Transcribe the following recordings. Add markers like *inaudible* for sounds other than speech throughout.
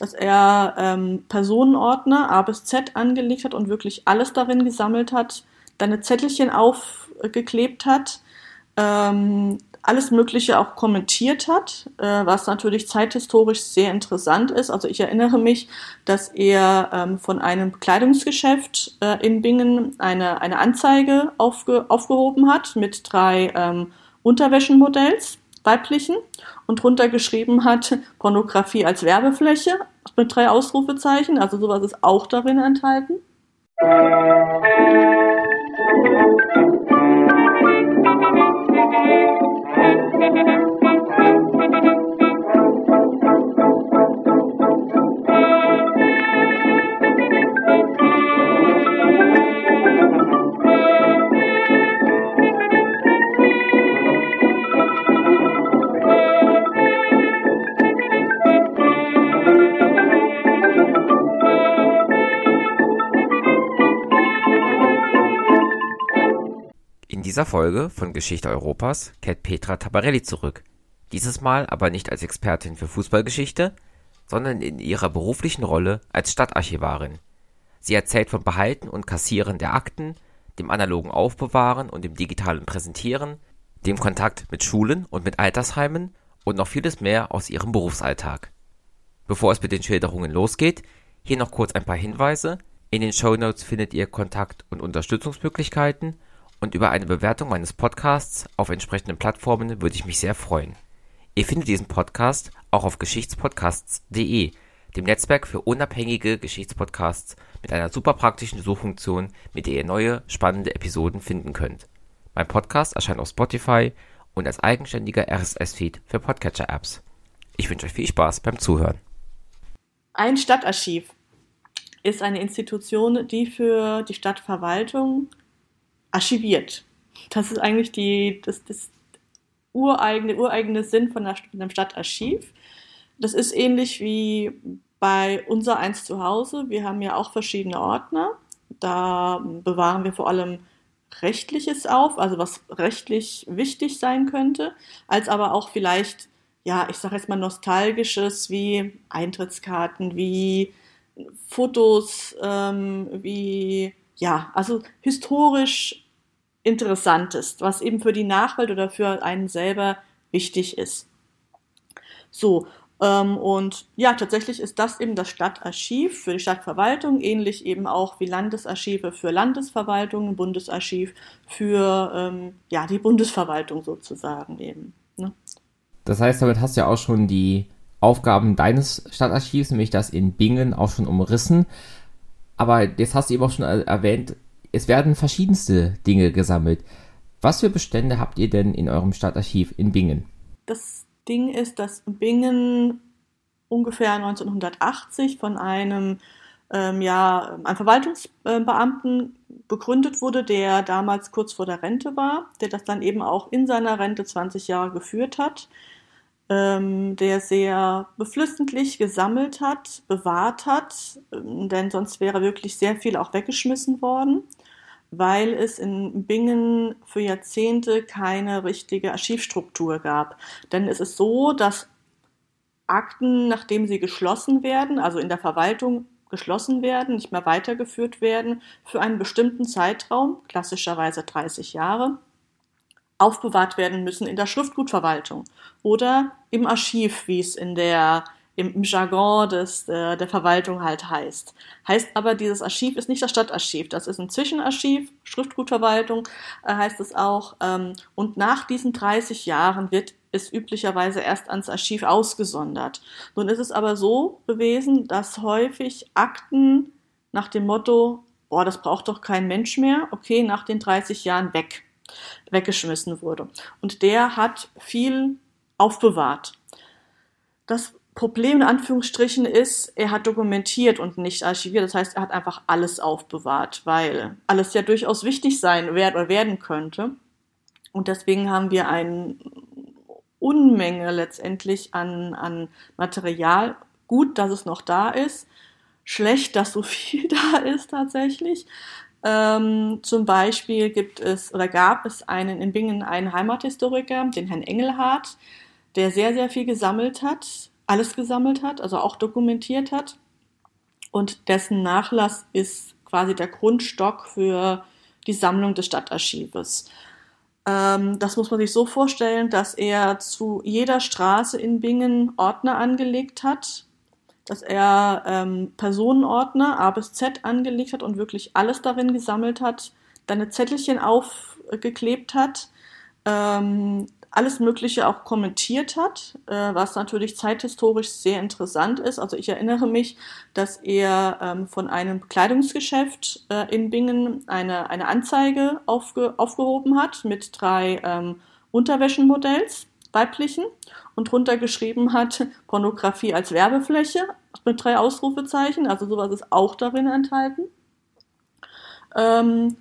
dass er ähm, Personenordner A bis Z angelegt hat und wirklich alles darin gesammelt hat, deine Zettelchen aufgeklebt hat, ähm, alles Mögliche auch kommentiert hat, äh, was natürlich zeithistorisch sehr interessant ist. Also ich erinnere mich, dass er ähm, von einem Kleidungsgeschäft äh, in Bingen eine, eine Anzeige aufge, aufgehoben hat mit drei ähm, Unterwäschenmodells, weiblichen, und drunter geschrieben hat, Pornografie als Werbefläche mit drei Ausrufezeichen. Also sowas ist auch darin enthalten. Dieser Folge von Geschichte Europas kehrt Petra Tabarelli zurück. Dieses Mal aber nicht als Expertin für Fußballgeschichte, sondern in ihrer beruflichen Rolle als Stadtarchivarin. Sie erzählt vom Behalten und Kassieren der Akten, dem analogen Aufbewahren und dem digitalen Präsentieren, dem Kontakt mit Schulen und mit Altersheimen und noch vieles mehr aus ihrem Berufsalltag. Bevor es mit den Schilderungen losgeht, hier noch kurz ein paar Hinweise. In den Show Notes findet ihr Kontakt- und Unterstützungsmöglichkeiten und über eine Bewertung meines Podcasts auf entsprechenden Plattformen würde ich mich sehr freuen. Ihr findet diesen Podcast auch auf geschichtspodcasts.de, dem Netzwerk für unabhängige Geschichtspodcasts mit einer super praktischen Suchfunktion, mit der ihr neue, spannende Episoden finden könnt. Mein Podcast erscheint auf Spotify und als eigenständiger RSS-Feed für Podcatcher-Apps. Ich wünsche euch viel Spaß beim Zuhören. Ein Stadtarchiv ist eine Institution, die für die Stadtverwaltung archiviert. Das ist eigentlich die, das, das ureigene, ureigene Sinn von einem Stadtarchiv. Das ist ähnlich wie bei unser eins zu Hause. Wir haben ja auch verschiedene Ordner. Da bewahren wir vor allem Rechtliches auf, also was rechtlich wichtig sein könnte, als aber auch vielleicht, ja, ich sage jetzt mal Nostalgisches wie Eintrittskarten, wie Fotos, ähm, wie ja, also historisch Interessantes, was eben für die Nachwelt oder für einen selber wichtig ist. So, ähm, und ja, tatsächlich ist das eben das Stadtarchiv für die Stadtverwaltung, ähnlich eben auch wie Landesarchive für Landesverwaltungen, Bundesarchiv für ähm, ja, die Bundesverwaltung sozusagen eben. Ne? Das heißt, damit hast du ja auch schon die Aufgaben deines Stadtarchivs, nämlich das in Bingen, auch schon umrissen. Aber jetzt hast du eben auch schon erwähnt, es werden verschiedenste Dinge gesammelt. Was für Bestände habt ihr denn in eurem Stadtarchiv in Bingen? Das Ding ist, dass Bingen ungefähr 1980 von einem ähm, ja, einem Verwaltungsbeamten begründet wurde, der damals kurz vor der Rente war, der das dann eben auch in seiner Rente 20 Jahre geführt hat ähm, der sehr beflissentlich gesammelt hat, bewahrt hat, ähm, denn sonst wäre wirklich sehr viel auch weggeschmissen worden, weil es in Bingen für Jahrzehnte keine richtige Archivstruktur gab. Denn es ist so, dass Akten, nachdem sie geschlossen werden, also in der Verwaltung geschlossen werden, nicht mehr weitergeführt werden, für einen bestimmten Zeitraum, klassischerweise 30 Jahre, aufbewahrt werden müssen in der Schriftgutverwaltung oder im Archiv, wie es in der im, Jargon des, der, der Verwaltung halt heißt. Heißt aber, dieses Archiv ist nicht das Stadtarchiv, das ist ein Zwischenarchiv, Schriftgutverwaltung äh, heißt es auch. Ähm, und nach diesen 30 Jahren wird es üblicherweise erst ans Archiv ausgesondert. Nun ist es aber so gewesen, dass häufig Akten nach dem Motto, boah, das braucht doch kein Mensch mehr, okay, nach den 30 Jahren weg weggeschmissen wurde. Und der hat viel aufbewahrt. Das Problem in Anführungsstrichen ist, er hat dokumentiert und nicht archiviert. Das heißt, er hat einfach alles aufbewahrt, weil alles ja durchaus wichtig sein oder werden könnte. Und deswegen haben wir eine Unmenge letztendlich an, an Material. Gut, dass es noch da ist. Schlecht, dass so *laughs* viel da ist tatsächlich. Ähm, zum Beispiel gibt es oder gab es einen in Bingen einen Heimathistoriker, den Herrn Engelhardt, der sehr, sehr viel gesammelt hat. Alles gesammelt hat, also auch dokumentiert hat. Und dessen Nachlass ist quasi der Grundstock für die Sammlung des Stadtarchives. Ähm, das muss man sich so vorstellen, dass er zu jeder Straße in Bingen Ordner angelegt hat, dass er ähm, Personenordner A bis Z angelegt hat und wirklich alles darin gesammelt hat, dann Zettelchen aufgeklebt hat, ähm, alles Mögliche auch kommentiert hat, äh, was natürlich zeithistorisch sehr interessant ist. Also ich erinnere mich, dass er ähm, von einem Kleidungsgeschäft äh, in Bingen eine, eine Anzeige aufge, aufgehoben hat mit drei ähm, Unterwäschenmodells, weiblichen, und drunter geschrieben hat, Pornografie als Werbefläche mit drei Ausrufezeichen. Also sowas ist auch darin enthalten. Ähm,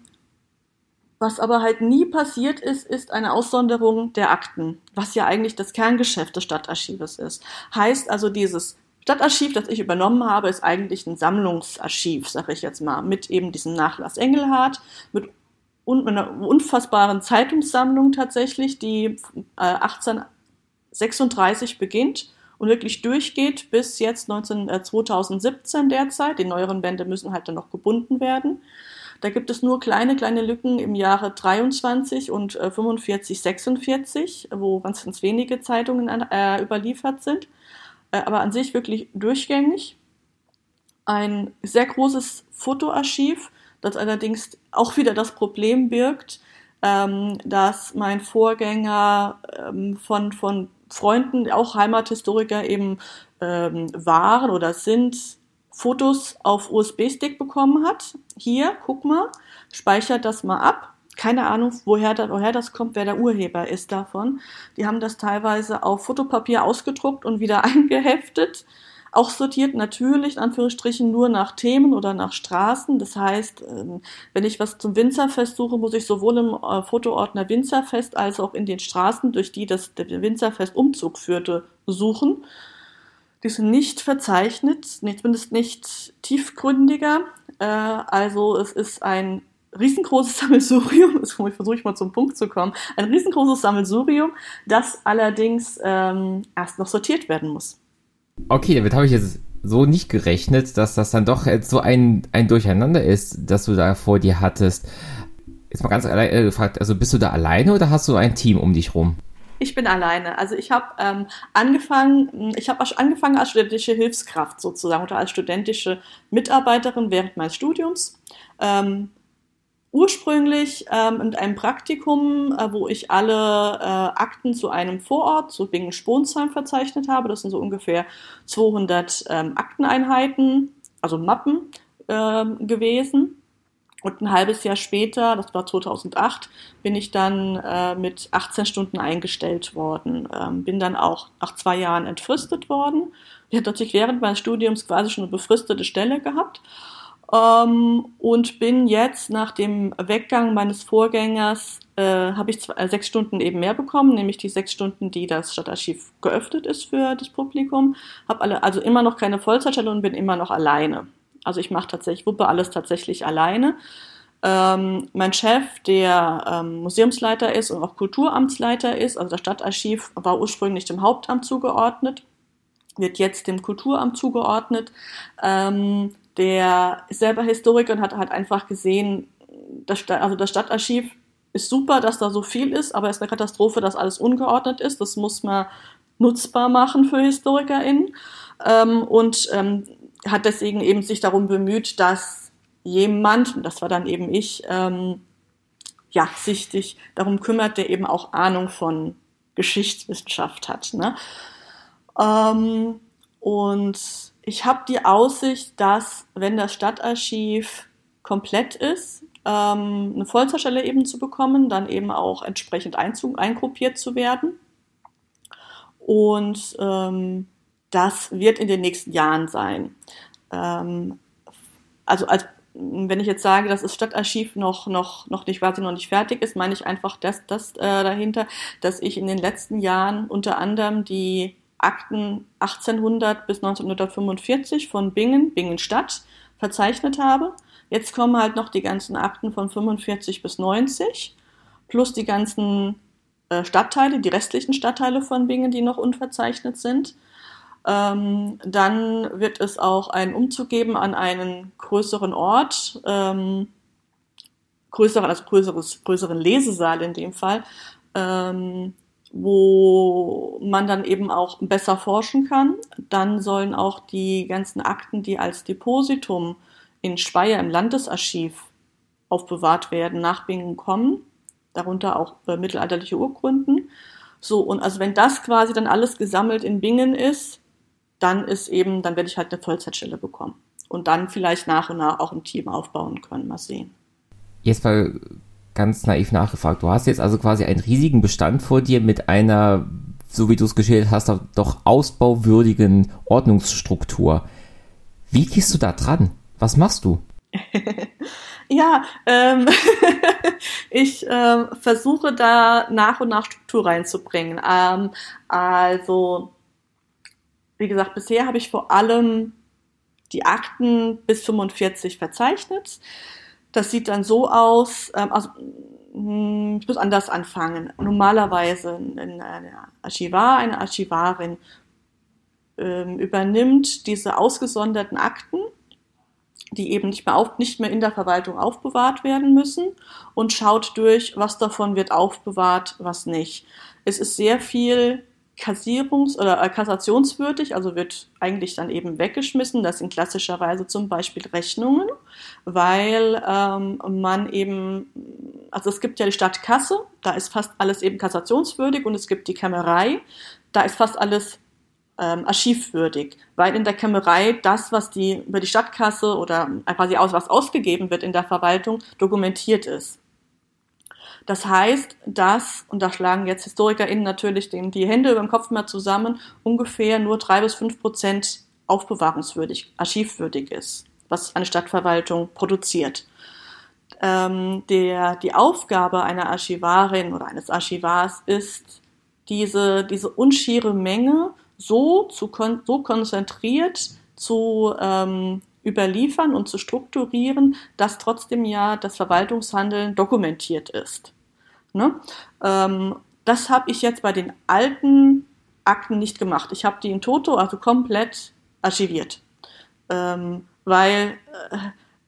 was aber halt nie passiert ist, ist eine Aussonderung der Akten, was ja eigentlich das Kerngeschäft des Stadtarchives ist. Heißt also, dieses Stadtarchiv, das ich übernommen habe, ist eigentlich ein Sammlungsarchiv, sage ich jetzt mal, mit eben diesem Nachlass Engelhardt, mit, mit einer unfassbaren Zeitungssammlung tatsächlich, die äh, 1836 beginnt und wirklich durchgeht bis jetzt 19, äh, 2017 derzeit. Die neueren Bände müssen halt dann noch gebunden werden. Da gibt es nur kleine, kleine Lücken im Jahre 23 und äh, 45, 46, wo ganz, ganz wenige Zeitungen äh, überliefert sind. Äh, aber an sich wirklich durchgängig. Ein sehr großes Fotoarchiv, das allerdings auch wieder das Problem birgt, ähm, dass mein Vorgänger ähm, von, von Freunden, auch Heimathistoriker eben ähm, waren oder sind, Fotos auf USB-Stick bekommen hat. Hier, guck mal, speichert das mal ab. Keine Ahnung, woher, da, woher das kommt, wer der Urheber ist davon. Die haben das teilweise auf Fotopapier ausgedruckt und wieder *laughs* eingeheftet. Auch sortiert natürlich in Anführungsstrichen nur nach Themen oder nach Straßen. Das heißt, ähm, wenn ich was zum Winzerfest suche, muss ich sowohl im äh, Fotoordner Winzerfest als auch in den Straßen, durch die das Winzerfest Umzug führte, suchen. Die sind nicht verzeichnet, zumindest nicht tiefgründiger. Äh, also es ist ein riesengroßes *laughs* Sammelsurium, jetzt versuche ich mal zum Punkt zu kommen, ein riesengroßes Sammelsurium, das allerdings ähm, erst noch sortiert werden muss. Okay, damit habe ich jetzt so nicht gerechnet, dass das dann doch jetzt so ein, ein Durcheinander ist, das du da vor dir hattest. Jetzt mal ganz allein äh, gefragt, also bist du da alleine oder hast du ein Team um dich rum? Ich bin alleine. Also ich habe ähm, angefangen, ich habe angefangen als studentische Hilfskraft sozusagen oder als studentische Mitarbeiterin während meines Studiums. Ähm, ursprünglich ähm, in einem Praktikum, äh, wo ich alle äh, Akten zu einem Vorort, zu Bingen-Sponsheim verzeichnet habe. Das sind so ungefähr 200 ähm, Akteneinheiten, also Mappen ähm, gewesen. Und ein halbes Jahr später, das war 2008, bin ich dann äh, mit 18 Stunden eingestellt worden. Ähm, bin dann auch nach zwei Jahren entfristet worden. Ich hatte natürlich während meines Studiums quasi schon eine befristete Stelle gehabt. Ähm, und bin jetzt nach dem Weggang meines Vorgängers, äh, habe ich zwei, äh, sechs Stunden eben mehr bekommen, nämlich die sechs Stunden, die das Stadtarchiv geöffnet ist für das Publikum. Habe also immer noch keine Vollzeitstelle und bin immer noch alleine. Also ich mache tatsächlich, wuppe alles tatsächlich alleine. Ähm, mein Chef, der ähm, Museumsleiter ist und auch Kulturamtsleiter ist, also das Stadtarchiv war ursprünglich dem Hauptamt zugeordnet, wird jetzt dem Kulturamt zugeordnet. Ähm, der ist selber Historiker und hat halt einfach gesehen, das, also das Stadtarchiv ist super, dass da so viel ist, aber es ist eine Katastrophe, dass alles ungeordnet ist. Das muss man nutzbar machen für HistorikerInnen. Ähm, und ähm, hat deswegen eben sich darum bemüht, dass jemand, und das war dann eben ich, ähm, ja, sich, sich darum kümmert, der eben auch Ahnung von Geschichtswissenschaft hat. Ne? Ähm, und ich habe die Aussicht, dass, wenn das Stadtarchiv komplett ist, ähm, eine Vollzeitstelle eben zu bekommen, dann eben auch entsprechend eingruppiert zu werden. Und ähm, das wird in den nächsten Jahren sein. Ähm, also als wenn ich jetzt sage, dass das Stadtarchiv noch, noch, noch nicht quasi noch nicht fertig ist, meine ich einfach das, das äh, dahinter, dass ich in den letzten Jahren unter anderem die Akten 1800 bis 1945 von Bingen, Bingen Stadt, verzeichnet habe. Jetzt kommen halt noch die ganzen Akten von 45 bis 90, plus die ganzen äh, Stadtteile, die restlichen Stadtteile von Bingen, die noch unverzeichnet sind. Ähm, dann wird es auch einen Umzug geben an einen größeren Ort, ähm, größeren, also größeres, größeren Lesesaal in dem Fall, ähm, wo man dann eben auch besser forschen kann. Dann sollen auch die ganzen Akten, die als Depositum in Speyer im Landesarchiv aufbewahrt werden, nach Bingen kommen, darunter auch äh, mittelalterliche Urkunden. So, und also wenn das quasi dann alles gesammelt in Bingen ist, dann ist eben, dann werde ich halt eine Vollzeitstelle bekommen. Und dann vielleicht nach und nach auch ein Team aufbauen können. Mal sehen. Jetzt mal ganz naiv nachgefragt. Du hast jetzt also quasi einen riesigen Bestand vor dir mit einer, so wie du es geschildert hast, doch ausbauwürdigen Ordnungsstruktur. Wie gehst du da dran? Was machst du? *laughs* ja, ähm, *laughs* ich ähm, versuche da nach und nach Struktur reinzubringen. Ähm, also, wie gesagt, bisher habe ich vor allem die Akten bis 45 verzeichnet. Das sieht dann so aus, ähm, also hm, ich muss anders anfangen. Normalerweise ein Archivar, eine Archivarin ähm, übernimmt diese ausgesonderten Akten, die eben nicht mehr, auf, nicht mehr in der Verwaltung aufbewahrt werden müssen und schaut durch, was davon wird aufbewahrt, was nicht. Es ist sehr viel kassierungs- oder äh, kassationswürdig, also wird eigentlich dann eben weggeschmissen. Das sind klassischerweise zum Beispiel Rechnungen, weil ähm, man eben, also es gibt ja die Stadtkasse, da ist fast alles eben kassationswürdig und es gibt die Kämmerei, da ist fast alles ähm, archivwürdig, weil in der Kämmerei das, was die über die Stadtkasse oder quasi aus was ausgegeben wird in der Verwaltung, dokumentiert ist. Das heißt, dass, und da schlagen jetzt HistorikerInnen natürlich den, die Hände über dem Kopf mal zusammen, ungefähr nur drei bis fünf Prozent aufbewahrungswürdig, archivwürdig ist, was eine Stadtverwaltung produziert. Ähm, der, die Aufgabe einer Archivarin oder eines Archivars ist, diese, diese unschiere Menge so, zu so konzentriert zu ähm, überliefern und zu strukturieren, dass trotzdem ja das Verwaltungshandeln dokumentiert ist. Ne? Ähm, das habe ich jetzt bei den alten Akten nicht gemacht. Ich habe die in Toto, also komplett archiviert. Ähm, weil äh,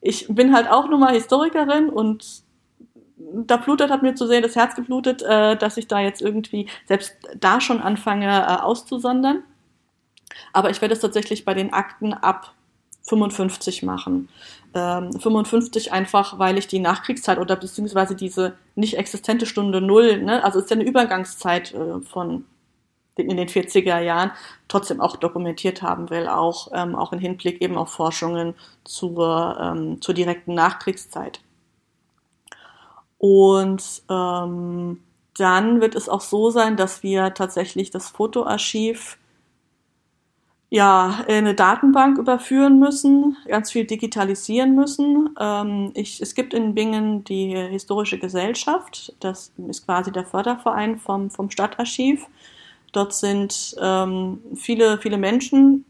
ich bin halt auch nur mal Historikerin und da blutet hat mir zu sehen das Herz geblutet, äh, dass ich da jetzt irgendwie selbst da schon anfange äh, auszusondern. Aber ich werde es tatsächlich bei den Akten ab 55 machen. Ähm, 55 einfach, weil ich die Nachkriegszeit oder beziehungsweise diese nicht existente Stunde Null, ne, also ist ja eine Übergangszeit äh, von in den 40er Jahren, trotzdem auch dokumentiert haben will, auch, ähm, auch im Hinblick eben auf Forschungen zur, ähm, zur direkten Nachkriegszeit. Und ähm, dann wird es auch so sein, dass wir tatsächlich das Fotoarchiv ja, eine Datenbank überführen müssen, ganz viel digitalisieren müssen. Ähm, ich, es gibt in Bingen die Historische Gesellschaft, das ist quasi der Förderverein vom, vom Stadtarchiv. Dort sind ähm, viele, viele Menschen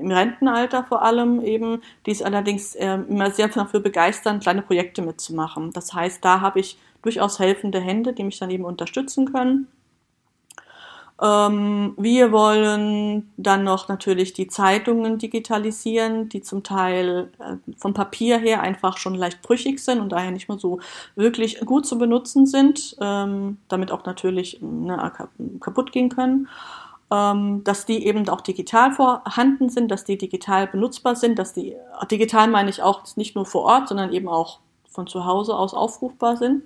im Rentenalter vor allem eben, die es allerdings äh, immer sehr dafür begeistern, kleine Projekte mitzumachen. Das heißt, da habe ich durchaus helfende Hände, die mich dann eben unterstützen können. Ähm, wir wollen dann noch natürlich die Zeitungen digitalisieren, die zum Teil äh, vom Papier her einfach schon leicht brüchig sind und daher nicht mehr so wirklich gut zu benutzen sind, ähm, damit auch natürlich ne, kaputt gehen können. Ähm, dass die eben auch digital vorhanden sind, dass die digital benutzbar sind, dass die, digital meine ich auch nicht nur vor Ort, sondern eben auch von zu Hause aus aufrufbar sind.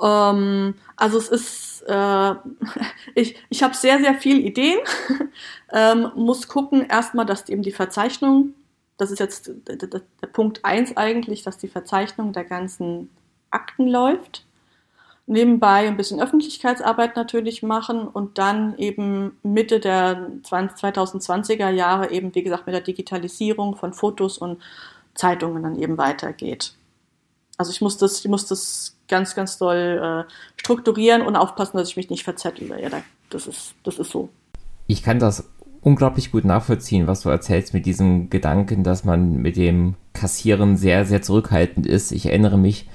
Ähm, also es ist, äh, *laughs* ich, ich habe sehr, sehr viel Ideen, *laughs* ähm, muss gucken erstmal, dass eben die Verzeichnung, das ist jetzt der, der, der Punkt eins eigentlich, dass die Verzeichnung der ganzen Akten läuft. Nebenbei ein bisschen Öffentlichkeitsarbeit natürlich machen und dann eben Mitte der 2020er Jahre eben, wie gesagt, mit der Digitalisierung von Fotos und Zeitungen dann eben weitergeht. Also ich muss das, ich muss das ganz, ganz doll äh, strukturieren und aufpassen, dass ich mich nicht verzettle. Ja, das ist, das ist so. Ich kann das unglaublich gut nachvollziehen, was du erzählst mit diesem Gedanken, dass man mit dem Kassieren sehr, sehr zurückhaltend ist. Ich erinnere mich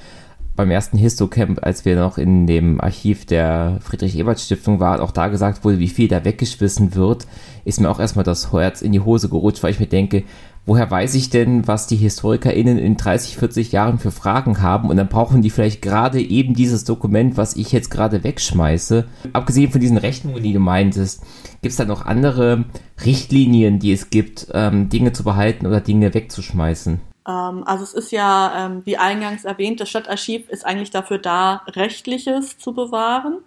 beim ersten Histocamp, als wir noch in dem Archiv der Friedrich-Ebert-Stiftung waren, auch da gesagt wurde, wie viel da weggeschmissen wird, ist mir auch erstmal das Herz in die Hose gerutscht, weil ich mir denke, woher weiß ich denn, was die HistorikerInnen in 30, 40 Jahren für Fragen haben und dann brauchen die vielleicht gerade eben dieses Dokument, was ich jetzt gerade wegschmeiße. Abgesehen von diesen Rechnungen, die du meintest, gibt es da noch andere Richtlinien, die es gibt, ähm, Dinge zu behalten oder Dinge wegzuschmeißen? Ähm, also es ist ja, ähm, wie eingangs erwähnt, das Stadtarchiv ist eigentlich dafür da, Rechtliches zu bewahren.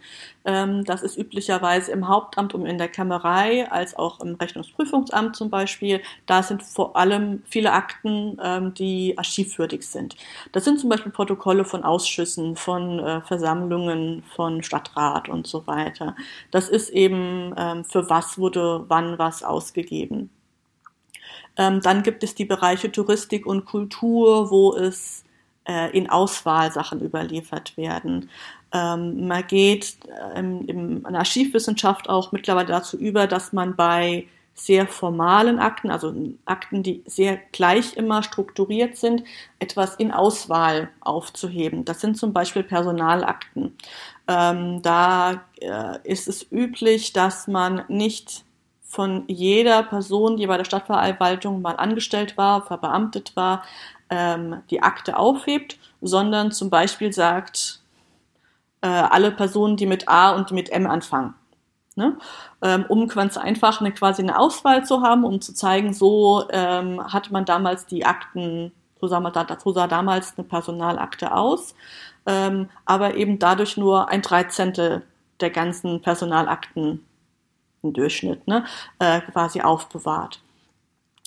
Ähm, das ist üblicherweise im Hauptamt und in der Kämmerei, als auch im Rechnungsprüfungsamt zum Beispiel. Da sind vor allem viele Akten, die archivwürdig sind. Das sind zum Beispiel Protokolle von Ausschüssen, von äh, Versammlungen, von Stadtrat und so weiter. Das ist eben, für was wurde wann was ausgegeben. Ähm, dann gibt es die Bereiche Touristik und Kultur, wo es äh, in Auswahl Sachen überliefert werden. Ähm, man geht ähm, in der Archivwissenschaft auch mittlerweile dazu über, dass man bei sehr formalen Akten, also Akten, die sehr gleich immer strukturiert sind, etwas in Auswahl aufzuheben. Das sind zum Beispiel Personalakten. Ähm, da äh, ist es üblich, dass man nicht von jeder Person, die bei der Stadtverwaltung mal angestellt war, verbeamtet war, ähm, die Akte aufhebt, sondern zum Beispiel sagt, äh, alle Personen, die mit A und mit M anfangen. Ne? Ähm, um ganz einfach eine, quasi eine Auswahl zu haben, um zu zeigen, so ähm, hat man damals die Akten, so sah, man, so sah damals eine Personalakte aus, ähm, aber eben dadurch nur ein Dreizehntel der ganzen Personalakten im Durchschnitt, ne, äh, quasi aufbewahrt.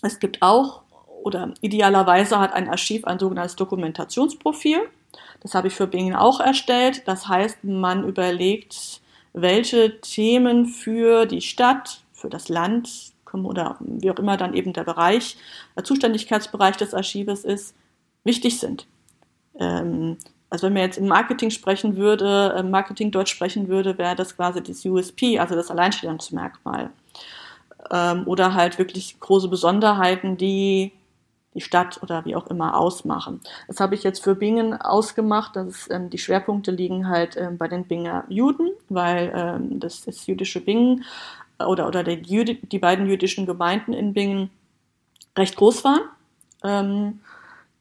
Es gibt auch, oder idealerweise hat ein Archiv ein sogenanntes Dokumentationsprofil. Das habe ich für Bingen auch erstellt. Das heißt, man überlegt, welche Themen für die Stadt, für das Land oder wie auch immer dann eben der Bereich, der Zuständigkeitsbereich des Archives ist, wichtig sind. Ähm, also wenn man jetzt im Marketing sprechen würde, im Marketing Deutsch sprechen würde, wäre das quasi das USP, also das Alleinstellungsmerkmal. Ähm, oder halt wirklich große Besonderheiten, die die Stadt oder wie auch immer ausmachen. Das habe ich jetzt für Bingen ausgemacht. Das ähm, die Schwerpunkte liegen halt ähm, bei den Binger Juden, weil ähm, das, das jüdische Bingen äh, oder, oder die, die beiden jüdischen Gemeinden in Bingen recht groß waren.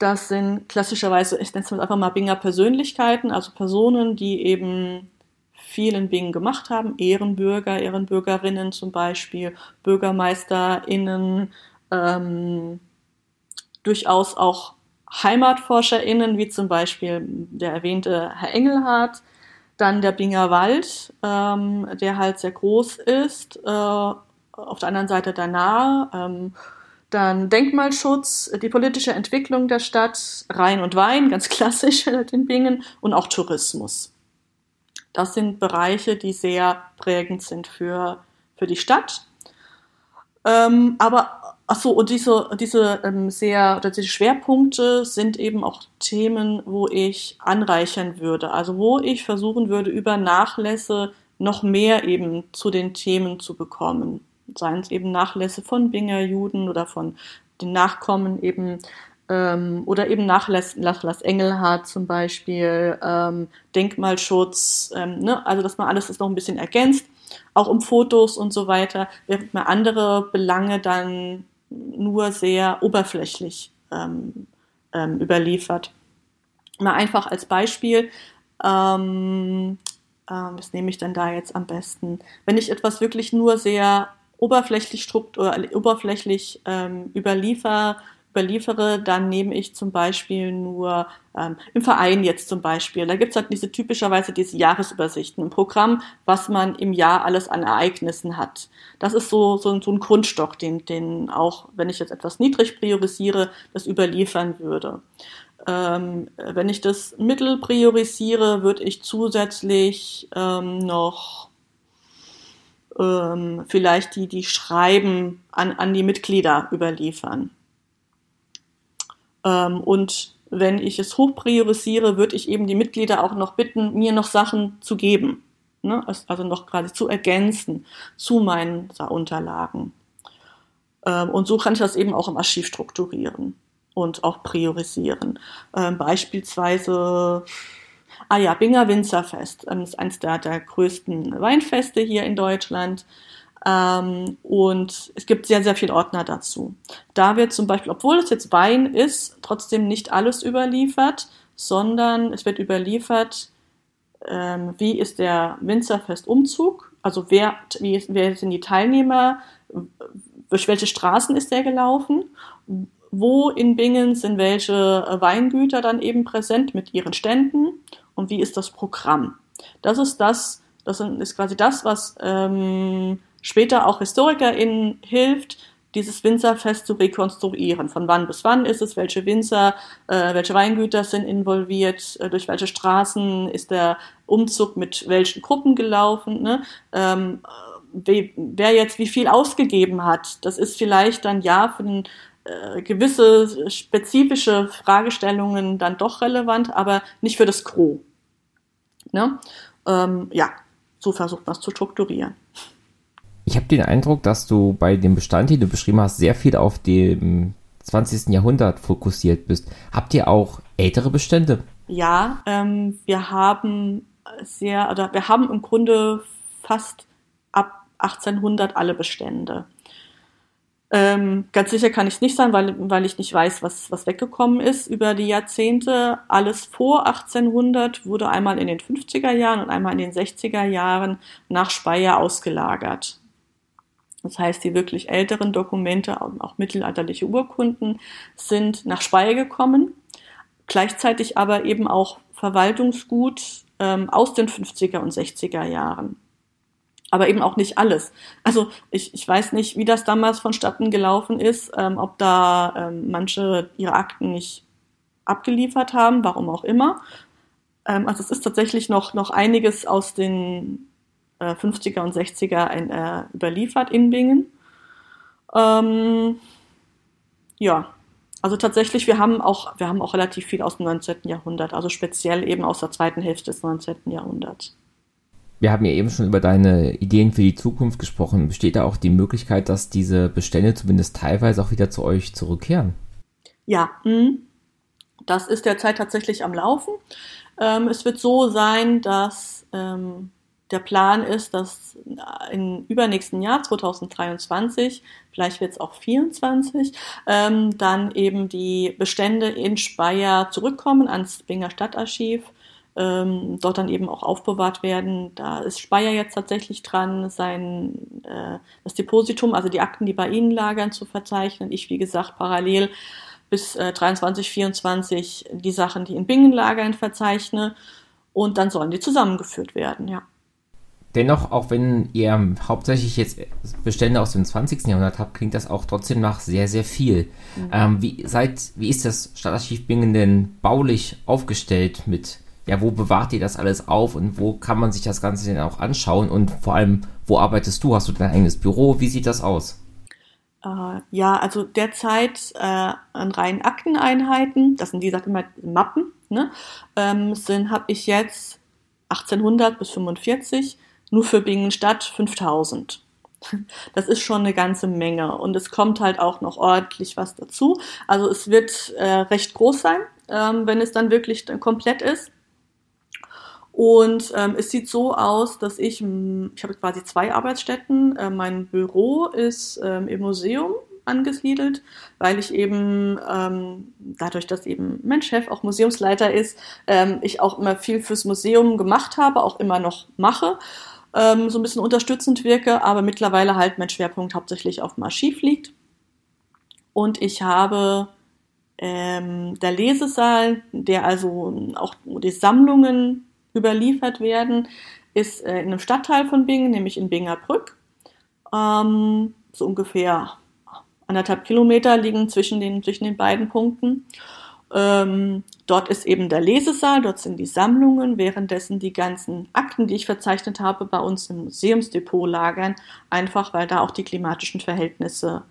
Das sind klassischerweise, ich nenne es einfach mal Binger Persönlichkeiten, also Personen, die eben viel in Bingen gemacht haben, Ehrenbürger, Ehrenbürgerinnen zum Beispiel, BürgermeisterInnen, ähm, durchaus auch HeimatforscherInnen, wie zum Beispiel der erwähnte Herr Engelhardt, dann der Binger Wald, ähm, der halt sehr groß ist, äh, auf der anderen Seite der Nahe, ähm, dann Denkmalschutz, die politische Entwicklung der Stadt, Rhein und Wein, ganz *laughs* klassisch in Bingen, und auch Tourismus. Das sind Bereiche, die sehr prägend sind für, für die Stadt. Ähm, aber, ach so, und diese, diese ähm, sehr, oder diese Schwerpunkte sind eben auch Themen, wo ich anreichern würde. Also, wo ich versuchen würde, über Nachlässe noch mehr eben zu den Themen zu bekommen seien es eben Nachlässe von Binger Juden oder von den Nachkommen eben ähm, oder eben Nachlass, Nachlass Engelhardt zum Beispiel, ähm, Denkmalschutz, ähm, ne? also dass man alles das noch ein bisschen ergänzt, auch um Fotos und so weiter, während man andere Belange dann nur sehr oberflächlich ähm, ähm, überliefert. Mal einfach als Beispiel, ähm, was nehme ich denn da jetzt am besten? Wenn ich etwas wirklich nur sehr oberflächlich, Struktur, oberflächlich ähm, überliefer, überliefere, dann nehme ich zum Beispiel nur ähm, im Verein jetzt zum Beispiel. Da gibt's halt diese typischerweise diese Jahresübersichten, ein Programm, was man im Jahr alles an Ereignissen hat. Das ist so, so, so ein Grundstock, den, den auch, wenn ich jetzt etwas niedrig priorisiere, das überliefern würde. Ähm, wenn ich das mittel priorisiere, würde ich zusätzlich ähm, noch ähm, vielleicht die, die Schreiben an, an die Mitglieder überliefern. Ähm, und wenn ich es hoch priorisiere, würde ich eben die Mitglieder auch noch bitten, mir noch Sachen zu geben. Ne? Also noch quasi zu ergänzen zu meinen Unterlagen. Ähm, und so kann ich das eben auch im Archiv strukturieren und auch priorisieren. Ähm, beispielsweise Ah ja, Binger Winzerfest. Ähm, ist eines der, der größten Weinfeste hier in Deutschland. Ähm, und es gibt sehr, sehr viele Ordner dazu. Da wird zum Beispiel, obwohl es jetzt Wein ist, trotzdem nicht alles überliefert, sondern es wird überliefert, ähm, wie ist der Winzerfestumzug, also wer, wie, wer sind die Teilnehmer, durch welche Straßen ist der gelaufen, wo in Bingen sind welche Weingüter dann eben präsent mit ihren Ständen und wie ist das Programm. Das ist das, das ist quasi das, was ähm, später auch HistorikerInnen hilft, dieses Winzerfest zu rekonstruieren. Von wann bis wann ist es, welche Winzer, äh, welche Weingüter sind involviert, äh, durch welche Straßen ist der Umzug mit welchen Gruppen gelaufen, ne? ähm, we, wer jetzt wie viel ausgegeben hat. Das ist vielleicht dann ja für den, äh, gewisse spezifische Fragestellungen dann doch relevant, aber nicht für das Gros. Ne? Ähm, ja, so versucht man es zu strukturieren. Ich habe den Eindruck, dass du bei dem Bestand, den du beschrieben hast, sehr viel auf dem 20. Jahrhundert fokussiert bist. Habt ihr auch ältere Bestände? Ja, ähm, wir haben sehr, oder wir haben im Grunde fast ab 1800 alle Bestände. Ähm, ganz sicher kann ich es nicht sein, weil, weil ich nicht weiß, was, was weggekommen ist über die Jahrzehnte. Alles vor 1800 wurde einmal in den 50er Jahren und einmal in den 60er Jahren nach Speyer ausgelagert. Das heißt, die wirklich älteren Dokumente, auch mittelalterliche Urkunden, sind nach Speyer gekommen, gleichzeitig aber eben auch Verwaltungsgut ähm, aus den 50er und 60er Jahren. Aber eben auch nicht alles. Also ich, ich weiß nicht, wie das damals vonstatten gelaufen ist, ähm, ob da ähm, manche ihre Akten nicht abgeliefert haben, warum auch immer. Ähm, also es ist tatsächlich noch, noch einiges aus den 50er äh, und 60er ein, äh, überliefert in Bingen. Ähm, ja, also tatsächlich, wir haben auch, wir haben auch relativ viel aus dem 19. Jahrhundert, also speziell eben aus der zweiten Hälfte des 19. Jahrhunderts. Wir haben ja eben schon über deine Ideen für die Zukunft gesprochen. Besteht da auch die Möglichkeit, dass diese Bestände zumindest teilweise auch wieder zu euch zurückkehren? Ja, mh. das ist derzeit tatsächlich am Laufen. Ähm, es wird so sein, dass ähm, der Plan ist, dass im übernächsten Jahr, 2023, vielleicht wird es auch 2024, ähm, dann eben die Bestände in Speyer zurückkommen ans Binger Stadtarchiv, ähm, dort dann eben auch aufbewahrt werden. Da ist Speyer jetzt tatsächlich dran, sein äh, das Depositum, also die Akten, die bei Ihnen lagern, zu verzeichnen. Ich, wie gesagt, parallel bis äh, 23, 24 die Sachen, die in Bingen lagern, verzeichne. Und dann sollen die zusammengeführt werden, ja. Dennoch, auch wenn ihr hauptsächlich jetzt Bestände aus dem 20. Jahrhundert habt, klingt das auch trotzdem nach sehr, sehr viel. Mhm. Ähm, wie, seid, wie ist das Stadtarchiv Bingen denn baulich aufgestellt mit, ja, wo bewahrt ihr das alles auf und wo kann man sich das Ganze denn auch anschauen und vor allem, wo arbeitest du? Hast du dein eigenes Büro? Wie sieht das aus? Uh, ja, also derzeit äh, an reinen Akteneinheiten, das sind wie gesagt immer Mappen, ne, ähm, sind habe ich jetzt 1800 bis 45 nur für Bingenstadt 5000. *laughs* Das ist schon eine ganze Menge und es kommt halt auch noch ordentlich was dazu. Also es wird äh, recht groß sein, ähm, wenn es dann wirklich dann komplett ist. Und ähm, es sieht so aus, dass ich, ich habe quasi zwei Arbeitsstätten. Äh, mein Büro ist ähm, im Museum angesiedelt, weil ich eben ähm, dadurch, dass eben mein Chef auch Museumsleiter ist, ähm, ich auch immer viel fürs Museum gemacht habe, auch immer noch mache ähm, so ein bisschen unterstützend wirke, aber mittlerweile halt mein Schwerpunkt hauptsächlich auf dem Archiv liegt. Und ich habe ähm, der Lesesaal, der also auch die Sammlungen überliefert werden, ist äh, in einem Stadtteil von Bingen, nämlich in Bingerbrück. Ähm, so ungefähr anderthalb Kilometer liegen zwischen den, zwischen den beiden Punkten. Ähm, dort ist eben der Lesesaal, dort sind die Sammlungen, währenddessen die ganzen Akten, die ich verzeichnet habe, bei uns im Museumsdepot lagern, einfach weil da auch die klimatischen Verhältnisse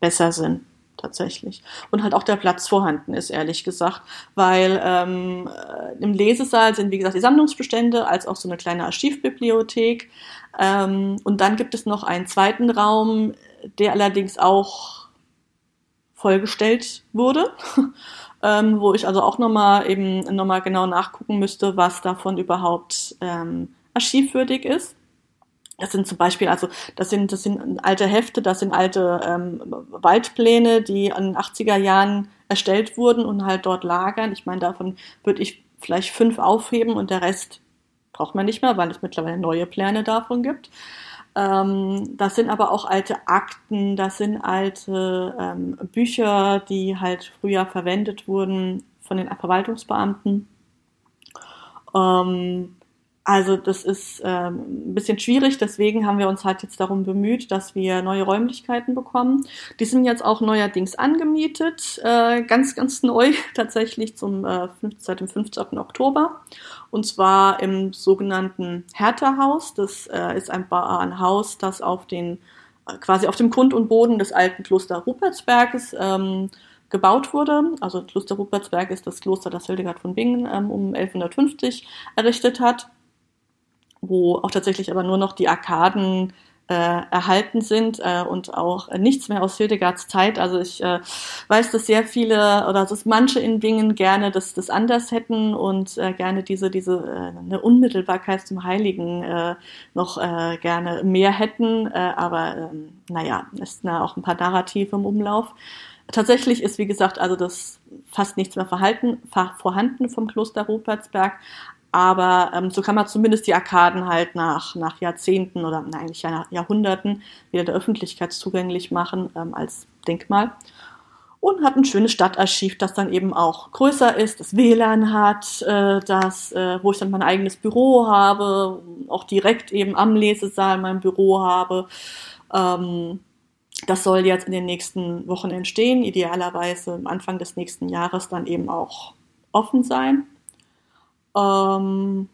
besser sind tatsächlich. Und halt auch der Platz vorhanden ist, ehrlich gesagt, weil ähm, äh, im Lesesaal sind, wie gesagt, die Sammlungsbestände als auch so eine kleine Archivbibliothek. Ähm, und dann gibt es noch einen zweiten Raum, der allerdings auch vollgestellt wurde. *laughs* ähm, wo ich also auch nochmal eben nochmal genau nachgucken müsste, was davon überhaupt ähm, archivwürdig ist. Das sind zum Beispiel, also das sind, das sind alte Hefte, das sind alte ähm, Waldpläne, die in den 80er Jahren erstellt wurden und halt dort lagern. Ich meine, davon würde ich vielleicht fünf aufheben und der Rest braucht man nicht mehr, weil es mittlerweile neue Pläne davon gibt. Ähm, das sind aber auch alte Akten, das sind alte ähm, Bücher, die halt früher verwendet wurden von den Verwaltungsbeamten. Ähm, also das ist ähm, ein bisschen schwierig, deswegen haben wir uns halt jetzt darum bemüht, dass wir neue Räumlichkeiten bekommen. Die sind jetzt auch neuerdings angemietet, äh, ganz, ganz *laughs* neu tatsächlich zum, äh, seit dem 15. Oktober. Und zwar im sogenannten Hertha-Haus. Das äh, ist ein, ein Haus, das auf den, äh, quasi auf dem Grund und Boden des alten Kloster Rupertsberges ähm, gebaut wurde. Also Kloster Rupertsberg ist das Kloster, das Hildegard von Bingen ähm, um 1150 errichtet hat wo auch tatsächlich aber nur noch die Arkaden äh, erhalten sind äh, und auch äh, nichts mehr aus Hildegards Zeit. Also ich äh, weiß, dass sehr viele oder dass manche in Bingen gerne das, das anders hätten und äh, gerne diese, diese äh, eine Unmittelbarkeit zum Heiligen äh, noch äh, gerne mehr hätten. Äh, aber äh, naja, ist na, auch ein paar Narrative im Umlauf. Tatsächlich ist, wie gesagt, also das fast nichts mehr verhalten, vorhanden vom Kloster Rupertsberg, aber ähm, so kann man zumindest die Arkaden halt nach, nach Jahrzehnten oder na, eigentlich nach Jahrhunderten wieder der Öffentlichkeit zugänglich machen ähm, als Denkmal. Und hat ein schönes Stadtarchiv, das dann eben auch größer ist, das WLAN hat, äh, das, äh, wo ich dann mein eigenes Büro habe, auch direkt eben am Lesesaal mein Büro habe. Ähm, das soll jetzt in den nächsten Wochen entstehen, idealerweise am Anfang des nächsten Jahres dann eben auch offen sein. Ähm,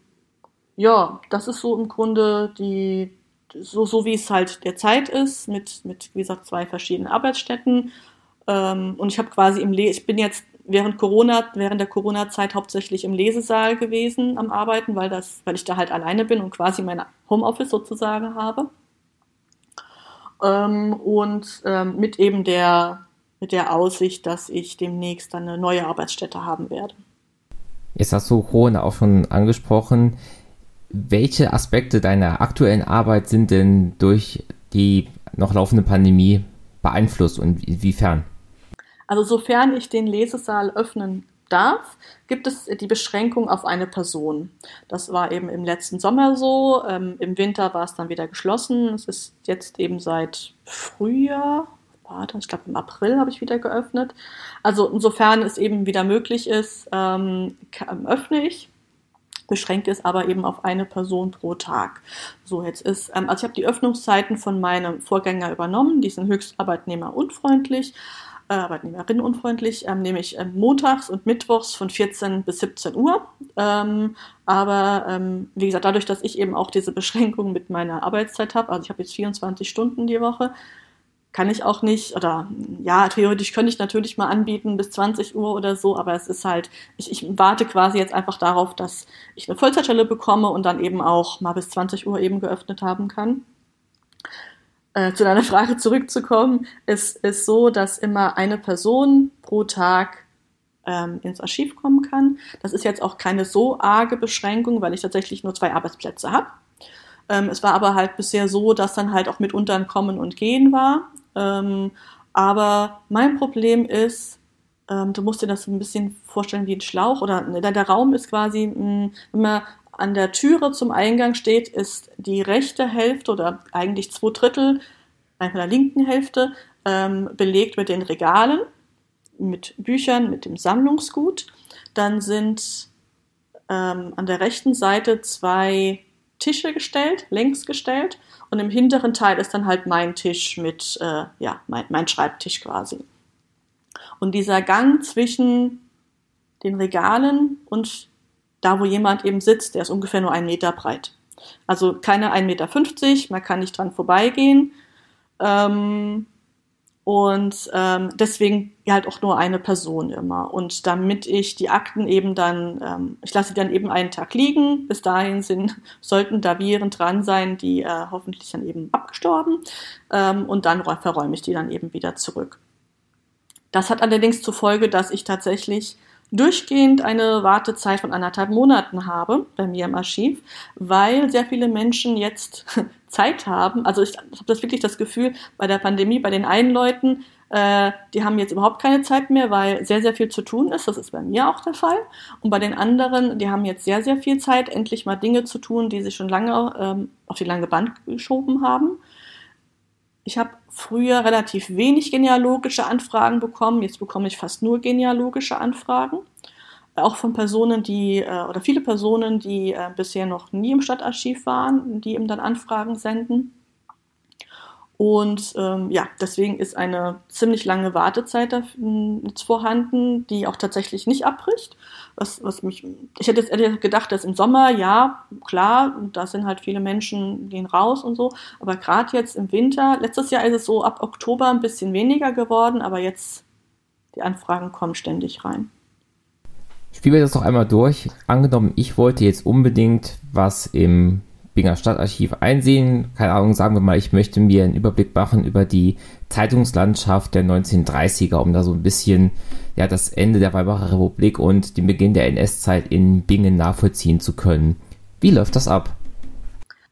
ja, das ist so im Grunde die, so, so wie es halt derzeit ist, mit, mit, wie gesagt, zwei verschiedenen Arbeitsstätten. Ähm, und ich habe quasi im Le ich bin jetzt während Corona, während der Corona-Zeit hauptsächlich im Lesesaal gewesen am Arbeiten, weil das, weil ich da halt alleine bin und quasi mein Homeoffice sozusagen habe. Ähm, und ähm, mit eben der, mit der Aussicht, dass ich demnächst eine neue Arbeitsstätte haben werde. Jetzt hast du Corona auch schon angesprochen. Welche Aspekte deiner aktuellen Arbeit sind denn durch die noch laufende Pandemie beeinflusst und inwiefern? Also sofern ich den Lesesaal öffnen darf, gibt es die Beschränkung auf eine Person. Das war eben im letzten Sommer so. Ähm, Im Winter war es dann wieder geschlossen. Es ist jetzt eben seit Frühjahr, warte, ich glaube im April habe ich wieder geöffnet. Also insofern es eben wieder möglich ist, ähm, öffne ich. Beschränkt ist aber eben auf eine Person pro Tag. So, jetzt ist, ähm, also ich habe die Öffnungszeiten von meinem Vorgänger übernommen, die sind höchst arbeitnehmerunfreundlich äh, arbeitnehmerinnenunfreundlich, ähm, nämlich ähm, montags und mittwochs von 14 bis 17 Uhr. Ähm, aber ähm, wie gesagt, dadurch, dass ich eben auch diese Beschränkung mit meiner Arbeitszeit habe, also ich habe jetzt 24 Stunden die Woche, kann ich auch nicht, oder ja, theoretisch könnte ich natürlich mal anbieten bis 20 Uhr oder so, aber es ist halt, ich, ich warte quasi jetzt einfach darauf, dass ich eine Vollzeitstelle bekomme und dann eben auch mal bis 20 Uhr eben geöffnet haben kann. Äh, zu deiner *laughs* Frage zurückzukommen, es ist so, dass immer eine Person pro Tag ähm, ins Archiv kommen kann. Das ist jetzt auch keine so arge Beschränkung, weil ich tatsächlich nur zwei Arbeitsplätze habe. Ähm, es war aber halt bisher so, dass dann halt auch mitunter ein Kommen und Gehen war. Ähm, aber mein Problem ist, ähm, du musst dir das ein bisschen vorstellen wie ein Schlauch oder ne, der Raum ist quasi, mh, hm, wenn man an der Türe zum Eingang steht, ist die rechte Hälfte oder eigentlich zwei Drittel, von der linken Hälfte, ähm, belegt mit den Regalen, mit Büchern, mit dem Sammlungsgut. Dann sind ähm, an der rechten Seite zwei Tische gestellt, längs gestellt und im hinteren Teil ist dann halt mein Tisch mit, äh, ja, mein, mein Schreibtisch quasi. Und dieser Gang zwischen den Regalen und da, wo jemand eben sitzt, der ist ungefähr nur einen Meter breit. Also keine 1,50 Meter, man kann nicht dran vorbeigehen. Ähm, und ähm, deswegen halt auch nur eine Person immer. Und damit ich die Akten eben dann, ähm, ich lasse die dann eben einen Tag liegen. Bis dahin sind, *laughs* sollten da Viren dran sein, die äh, hoffentlich dann eben abgestorben. Ähm, und dann verräume ich die dann eben wieder zurück. Das hat allerdings zur Folge, dass ich tatsächlich durchgehend eine Wartezeit von anderthalb Monaten habe bei mir im Archiv, weil sehr viele Menschen jetzt *laughs* Zeit haben. Also ich, habe das wirklich das Gefühl, bei der Pandemie, bei den einen Leuten, äh, die haben jetzt überhaupt keine Zeit mehr, weil sehr, sehr viel zu tun ist. Das ist bei mir auch der Fall. Und bei den anderen, die haben jetzt sehr, sehr viel Zeit, endlich mal Dinge zu tun, die sie schon lange ähm, auf die lange Band geschoben haben. Ich habe früher relativ wenig genealogische Anfragen bekommen. Jetzt bekomme ich fast nur genealogische Anfragen. Auch von Personen, die, äh, oder viele Personen, die äh, bisher noch nie im Stadtarchiv waren, die eben dann Anfragen senden. Und ähm, ja, deswegen ist eine ziemlich lange Wartezeit jetzt vorhanden, die auch tatsächlich nicht abbricht. Was, was mich, ich hätte jetzt gedacht, dass im Sommer, ja, klar, da sind halt viele Menschen, gehen raus und so. Aber gerade jetzt im Winter, letztes Jahr ist es so ab Oktober ein bisschen weniger geworden, aber jetzt die Anfragen kommen ständig rein. Spielen wir das doch einmal durch. Angenommen, ich wollte jetzt unbedingt was im Binger Stadtarchiv einsehen. Keine Ahnung, sagen wir mal, ich möchte mir einen Überblick machen über die Zeitungslandschaft der 1930er, um da so ein bisschen ja, das Ende der Weimarer Republik und den Beginn der NS-Zeit in Bingen nachvollziehen zu können. Wie läuft das ab?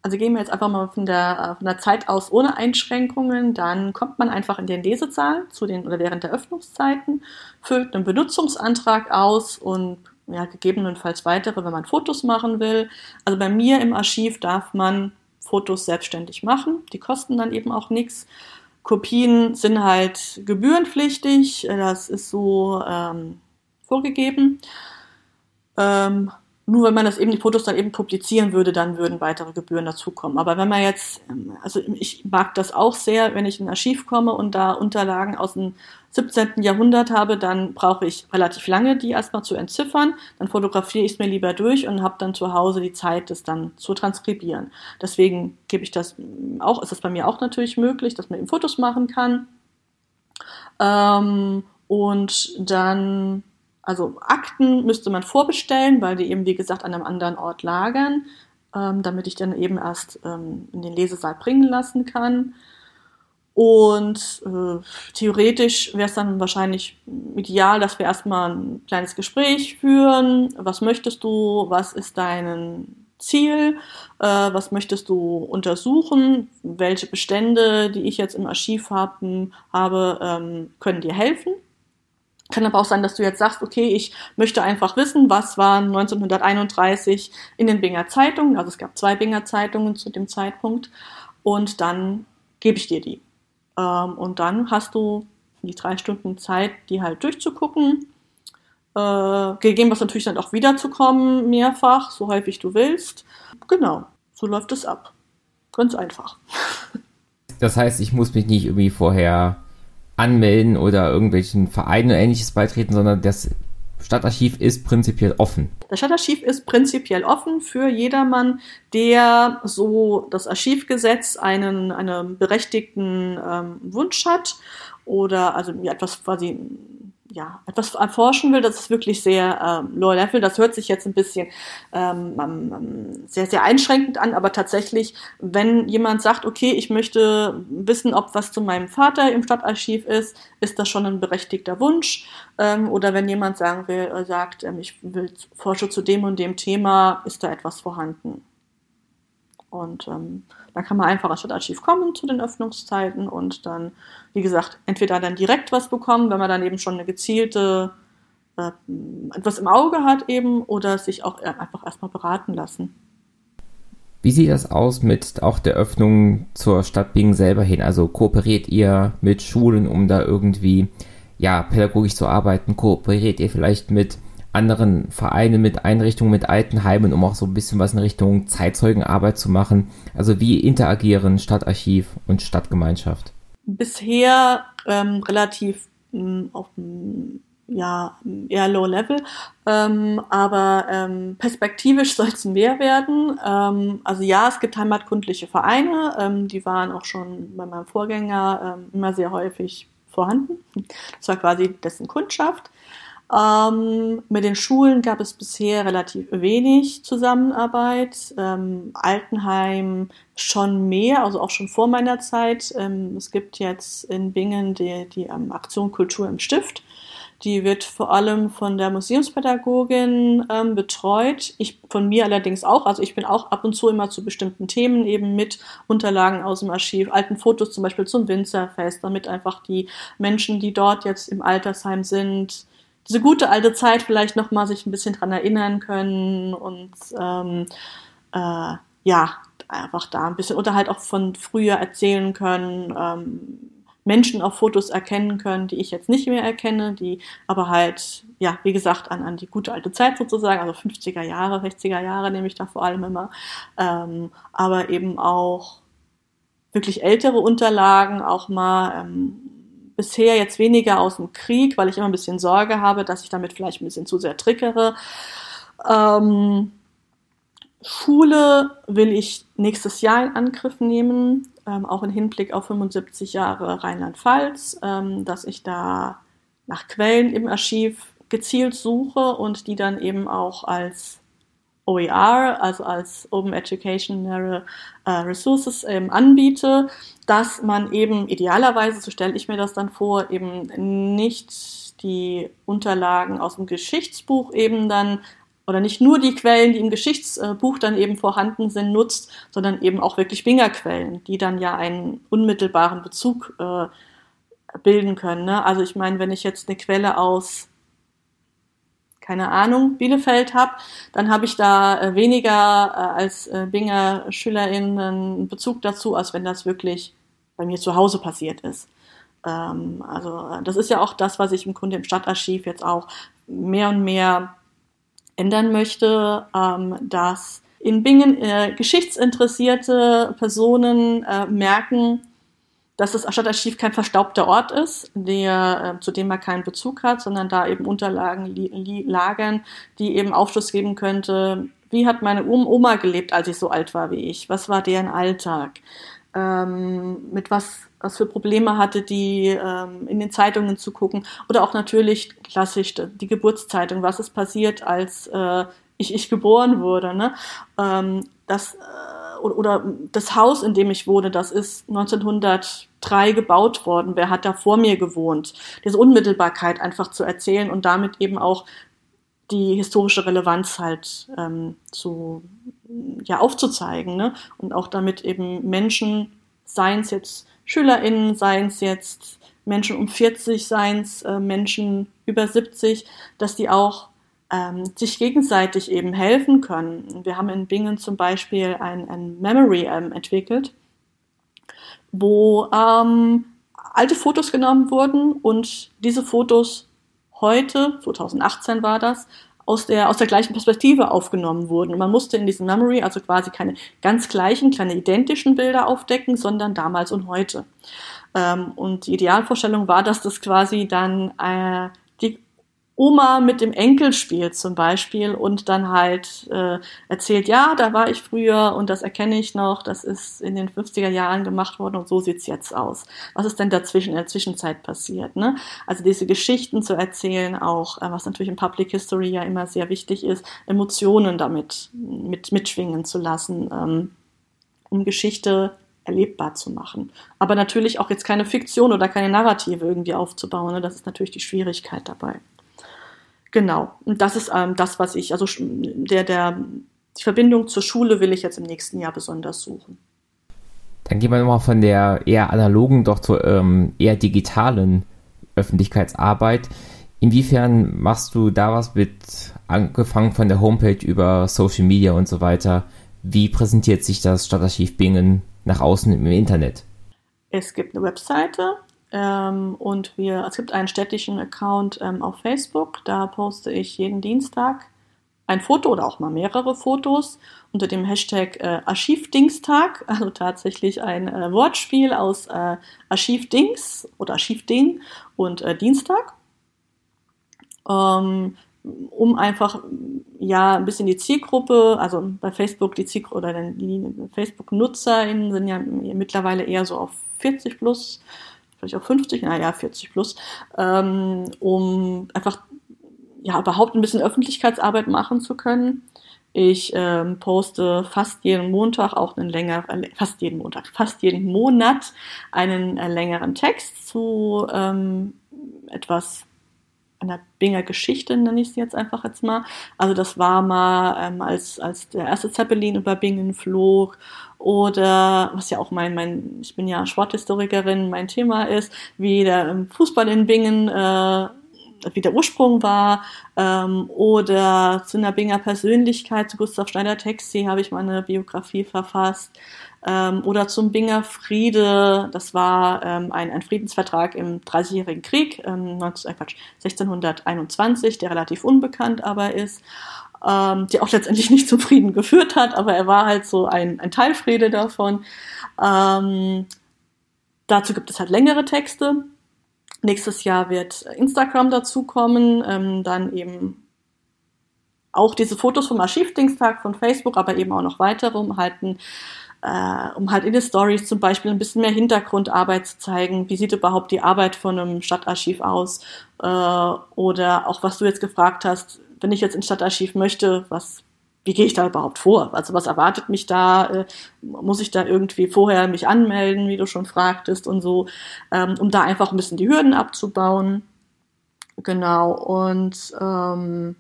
Also gehen wir jetzt einfach mal von der, von der Zeit aus ohne Einschränkungen. Dann kommt man einfach in den Lesesaal zu den oder während der Öffnungszeiten, füllt einen Benutzungsantrag aus und ja, gegebenenfalls weitere, wenn man Fotos machen will. Also bei mir im Archiv darf man Fotos selbstständig machen. Die kosten dann eben auch nichts. Kopien sind halt gebührenpflichtig. Das ist so ähm, vorgegeben. Ähm, nur wenn man das eben die Fotos dann eben publizieren würde, dann würden weitere Gebühren dazukommen. Aber wenn man jetzt, ähm, also ich mag das auch sehr, wenn ich in ein Archiv komme und da Unterlagen aus dem 17. Jahrhundert habe, dann brauche ich relativ lange, die erstmal zu entziffern. Dann fotografiere ich es mir lieber durch und habe dann zu Hause die Zeit, das dann zu transkribieren. Deswegen gebe ich das auch, ist das bei mir auch natürlich möglich, dass man eben Fotos machen kann. Ähm, und dann also Akten müsste man vorbestellen, weil die eben, wie gesagt, an einem anderen Ort lagern, ähm, damit ich dann eben erst ähm, in den Lesesaal bringen lassen kann. Und äh, theoretisch wäre es dann wahrscheinlich ideal, dass wir erstmal ein kleines Gespräch führen. Was möchtest du? Was ist dein Ziel? Äh, was möchtest du untersuchen? Welche Bestände, die ich jetzt im Archiv haben, habe, ähm, können dir helfen? Kann aber auch sein, dass du jetzt sagst, okay, ich möchte einfach wissen, was war 1931 in den Binger Zeitungen. Also es gab zwei Binger Zeitungen zu dem Zeitpunkt. Und dann gebe ich dir die. Ähm, und dann hast du die drei Stunden Zeit, die halt durchzugucken. Äh, gegeben was natürlich dann auch wiederzukommen, mehrfach, so häufig du willst. Genau, so läuft es ab. Ganz einfach. *laughs* Das heißt, ich muss mich nicht irgendwie vorher anmelden oder irgendwelchen Vereinen oder ähnliches beitreten, sondern das Stadtarchiv ist prinzipiell offen. Das Stadtarchiv ist prinzipiell offen für jedermann, der so das Archivgesetz einen, einen berechtigten ähm, Wunsch hat oder also etwas quasi ja, etwas erforschen will, das ist wirklich sehr ähm, low level. Das hört sich jetzt ein bisschen ähm, ähm, sehr, sehr einschränkend an, aber tatsächlich, wenn jemand sagt, okay, ich möchte wissen, ob was zu meinem Vater im Stadtarchiv ist, ist das schon ein berechtigter Wunsch. Ähm, oder wenn jemand sagen will, äh, sagt, ähm, ich will forsche zu dem und dem Thema, ist da etwas vorhanden. Und ähm, da kann man einfach als Stadtarchiv kommen zu den Öffnungszeiten und dann, wie gesagt, entweder dann direkt was bekommen, wenn man dann eben schon eine gezielte äh, etwas im Auge hat eben oder sich auch einfach erstmal beraten lassen. Wie sieht das aus mit auch der Öffnung zur Stadt Bingen selber hin? Also kooperiert ihr mit Schulen, um da irgendwie ja pädagogisch zu arbeiten? Kooperiert ihr vielleicht mit anderen Vereinen, mit Einrichtungen, mit Altenheimen, um auch so ein bisschen was in Richtung Zeitzeugenarbeit zu machen. Also wie interagieren Stadtarchiv und Stadtgemeinschaft? Bisher ähm, relativ mh, mm, auf mm, ja, eher low level, ähm, aber ähm, perspektivisch soll es mehr werden. Ähm, also ja, es gibt heimatkundliche Vereine, ähm, die waren auch schon bei meinem Vorgänger ähm, immer sehr häufig vorhanden. Das war quasi dessen Kundschaft. Ähm, mit den Schulen gab es bisher relativ wenig Zusammenarbeit. Ähm, Altenheim schon mehr, also auch schon vor meiner Zeit. Ähm, es gibt jetzt in Bingen die, die ähm, Aktion Kultur im Stift. Die wird vor allem von der Museumspädagogin ähm, betreut. Ich von mir allerdings auch. Also ich bin auch ab und zu immer zu bestimmten Themen eben mit Unterlagen aus dem Archiv, alten Fotos zum Beispiel zum Winzerfest, damit einfach die Menschen, die dort jetzt im Altersheim sind, diese gute alte Zeit vielleicht noch mal sich ein bisschen dran erinnern können und ähm, äh, ja einfach da ein bisschen oder halt auch von früher erzählen können. Ähm, Menschen auf Fotos erkennen können, die ich jetzt nicht mehr erkenne, die aber halt, ja, wie gesagt, an, an die gute alte Zeit sozusagen, also 50er Jahre, 60er Jahre nehme ich da vor allem immer, ähm, aber eben auch wirklich ältere Unterlagen, auch mal ähm, bisher jetzt weniger aus dem Krieg, weil ich immer ein bisschen Sorge habe, dass ich damit vielleicht ein bisschen zu sehr triggere. Ähm, Schule will ich nächstes Jahr in Angriff nehmen ähm, auch im Hinblick auf 75 Jahre Rheinland-Pfalz, ähm, dass ich da nach Quellen im Archiv gezielt suche und die dann eben auch als OER, also als Open Educational äh, Resources ähm, anbiete, dass man eben idealerweise, so stelle ich mir das dann vor, eben nicht die Unterlagen aus dem Geschichtsbuch eben dann oder nicht nur die Quellen, die im Geschichtsbuch dann eben vorhanden sind, nutzt, sondern eben auch wirklich Bingerquellen, die dann ja einen unmittelbaren Bezug äh, bilden können. Ne? Also ich meine, wenn ich jetzt eine Quelle aus keine Ahnung, Bielefeld habe, dann habe ich da äh, weniger äh, als äh, Binger Schülerin einen Bezug dazu, als wenn das wirklich bei mir zu Hause passiert ist. Ähm, also das ist ja auch das, was ich im Grunde im Stadtarchiv jetzt auch mehr und mehr ändern möchte, ähm, dass in Bingen geschichtsinteressierte Personen merken, dass das Stadtarchiv kein verstaubter Ort ist, der, äh, zu dem man keinen Bezug hat, sondern da eben Unterlagen li lagern, die eben Aufschluss geben könnte, wie hat meine Oma gelebt, als ich so alt war wie ich? Was war deren Alltag? Ähm, mit was was für Probleme hatte, die ähm, in den Zeitungen zu gucken. Oder auch natürlich klassisch die Geburtszeitung, was ist passiert, als äh, ich, ich geboren wurde. Ne? Ähm, das, äh, oder das Haus, in dem ich wohne, das ist 1903 gebaut worden. Wer hat da vor mir gewohnt? Diese Unmittelbarkeit einfach zu erzählen und damit eben auch die historische Relevanz halt ähm, zu ja aufzuzeigen ne? und auch damit eben Menschen, seien es jetzt SchülerInnen, seien es jetzt Menschen um 40, seien es äh, Menschen über 70, dass die auch ähm, sich gegenseitig eben helfen können. Wir haben in Bingen zum Beispiel ein, ein Memory ähm, entwickelt, wo ähm, alte Fotos genommen wurden und diese Fotos heute, 2018 war das, aus der, aus der gleichen Perspektive aufgenommen wurden. Man musste in diesem Memory also quasi keine ganz gleichen, keine identischen Bilder aufdecken, sondern damals und heute. Ähm, und die Idealvorstellung war, dass das quasi dann äh, Oma mit dem Enkel spielt zum Beispiel und dann halt äh, erzählt, ja, da war ich früher und das erkenne ich noch, das ist in den 50er Jahren gemacht worden und so sieht's jetzt aus. Was ist denn dazwischen in der Zwischenzeit passiert? Ne? Also diese Geschichten zu erzählen, auch äh, was natürlich in Public History ja immer sehr wichtig ist, Emotionen damit mit, mitschwingen zu lassen, ähm, um Geschichte erlebbar zu machen. Aber natürlich auch jetzt keine Fiktion oder keine Narrative irgendwie aufzubauen. Ne? Das ist natürlich die Schwierigkeit dabei. Genau. Und das ist ähm, das, was ich, also der, der, die Verbindung zur Schule will ich jetzt im nächsten Jahr besonders suchen. Dann gehen wir nochmal von der eher analogen doch zur ähm, eher digitalen Öffentlichkeitsarbeit. Inwiefern machst du da was mit, angefangen von der Homepage über Social Media und so weiter? Wie präsentiert sich das Stadtarchiv Bingen nach außen im Internet? Es gibt eine Webseite, ähm, und wir, es gibt einen städtischen Account ähm, auf Facebook, da poste ich jeden Dienstag ein Foto oder auch mal mehrere Fotos unter dem Hashtag äh, Archivdingstag, *laughs* also tatsächlich ein äh, Wortspiel aus äh, Archivdings oder Archivding und äh, Dienstag. Ähm, um einfach ja ein bisschen die Zielgruppe, also bei Facebook die Zielgruppe oder die Facebook-NutzerInnen sind ja mittlerweile eher so auf 40 plus vielleicht auch 50, naja, 40 plus, ähm, um einfach ja überhaupt ein bisschen Öffentlichkeitsarbeit machen zu können. Ich ähm, poste fast jeden Montag auch einen längeren, fast jeden Montag, fast jeden Monat einen äh, längeren Text zu ähm, etwas einer Binger Geschichte, nenne ich sie jetzt einfach jetzt mal. Also das war mal, ähm, als, als der erste Zeppelin über Bingen flog oder was ja auch mein, mein ich bin ja Sporthistorikerin, mein Thema ist, wie der ähm, Fußball in Bingen äh, wie der Ursprung war, ähm, oder zu einer Binger Persönlichkeit, zu Gustav Schneider-Texi habe ich meine Biografie verfasst, ähm, oder zum Binger Friede, das war ähm, ein, ein Friedensvertrag im Dreißigjährigen Krieg, ähm, 19, äh, Quatsch, 1621, der relativ unbekannt aber ist, ähm, der auch letztendlich nicht zum Frieden geführt hat, aber er war halt so ein, ein Teilfriede davon. Ähm, dazu gibt es halt längere Texte. Nächstes Jahr wird Instagram dazukommen, ähm, dann eben auch diese Fotos vom Archivdingstag von Facebook, aber eben auch noch weitere, um halt, ein, äh, um halt in den Stories zum Beispiel ein bisschen mehr Hintergrundarbeit zu zeigen. Wie sieht überhaupt die Arbeit von einem Stadtarchiv aus? Äh, oder auch was du jetzt gefragt hast, wenn ich jetzt ins Stadtarchiv möchte, was wie gehe ich da überhaupt vor? Also was erwartet mich da? Äh, muss ich da irgendwie vorher mich anmelden, wie du schon fragtest und so, ähm, um da einfach ein bisschen die Hürden abzubauen. Genau. Und ähm,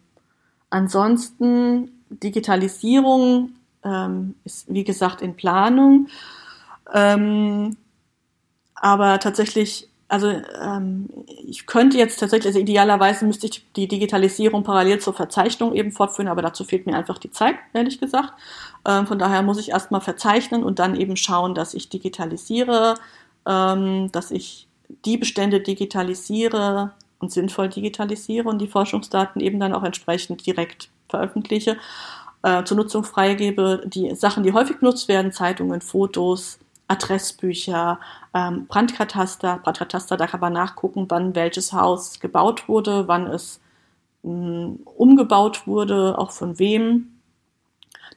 ansonsten Digitalisierung ähm, ist wie gesagt in Planung. Ähm, aber tatsächlich also ähm, ich könnte jetzt tatsächlich, also idealerweise müsste ich die Digitalisierung parallel zur Verzeichnung eben fortführen, aber dazu fehlt mir einfach die Zeit, ehrlich gesagt. Ähm, von daher muss ich erstmal verzeichnen und dann eben schauen, dass ich digitalisiere, ähm, dass ich die Bestände digitalisiere und sinnvoll digitalisiere und die Forschungsdaten eben dann auch entsprechend direkt veröffentliche, äh, zur Nutzung freigebe. Die Sachen, die häufig genutzt werden, Zeitungen, Fotos, Adressbücher, ähm, Brandkataster. Brandkataster, da kann man nachgucken, wann welches Haus gebaut wurde, wann es mh, hm, umgebaut wurde, auch von wem.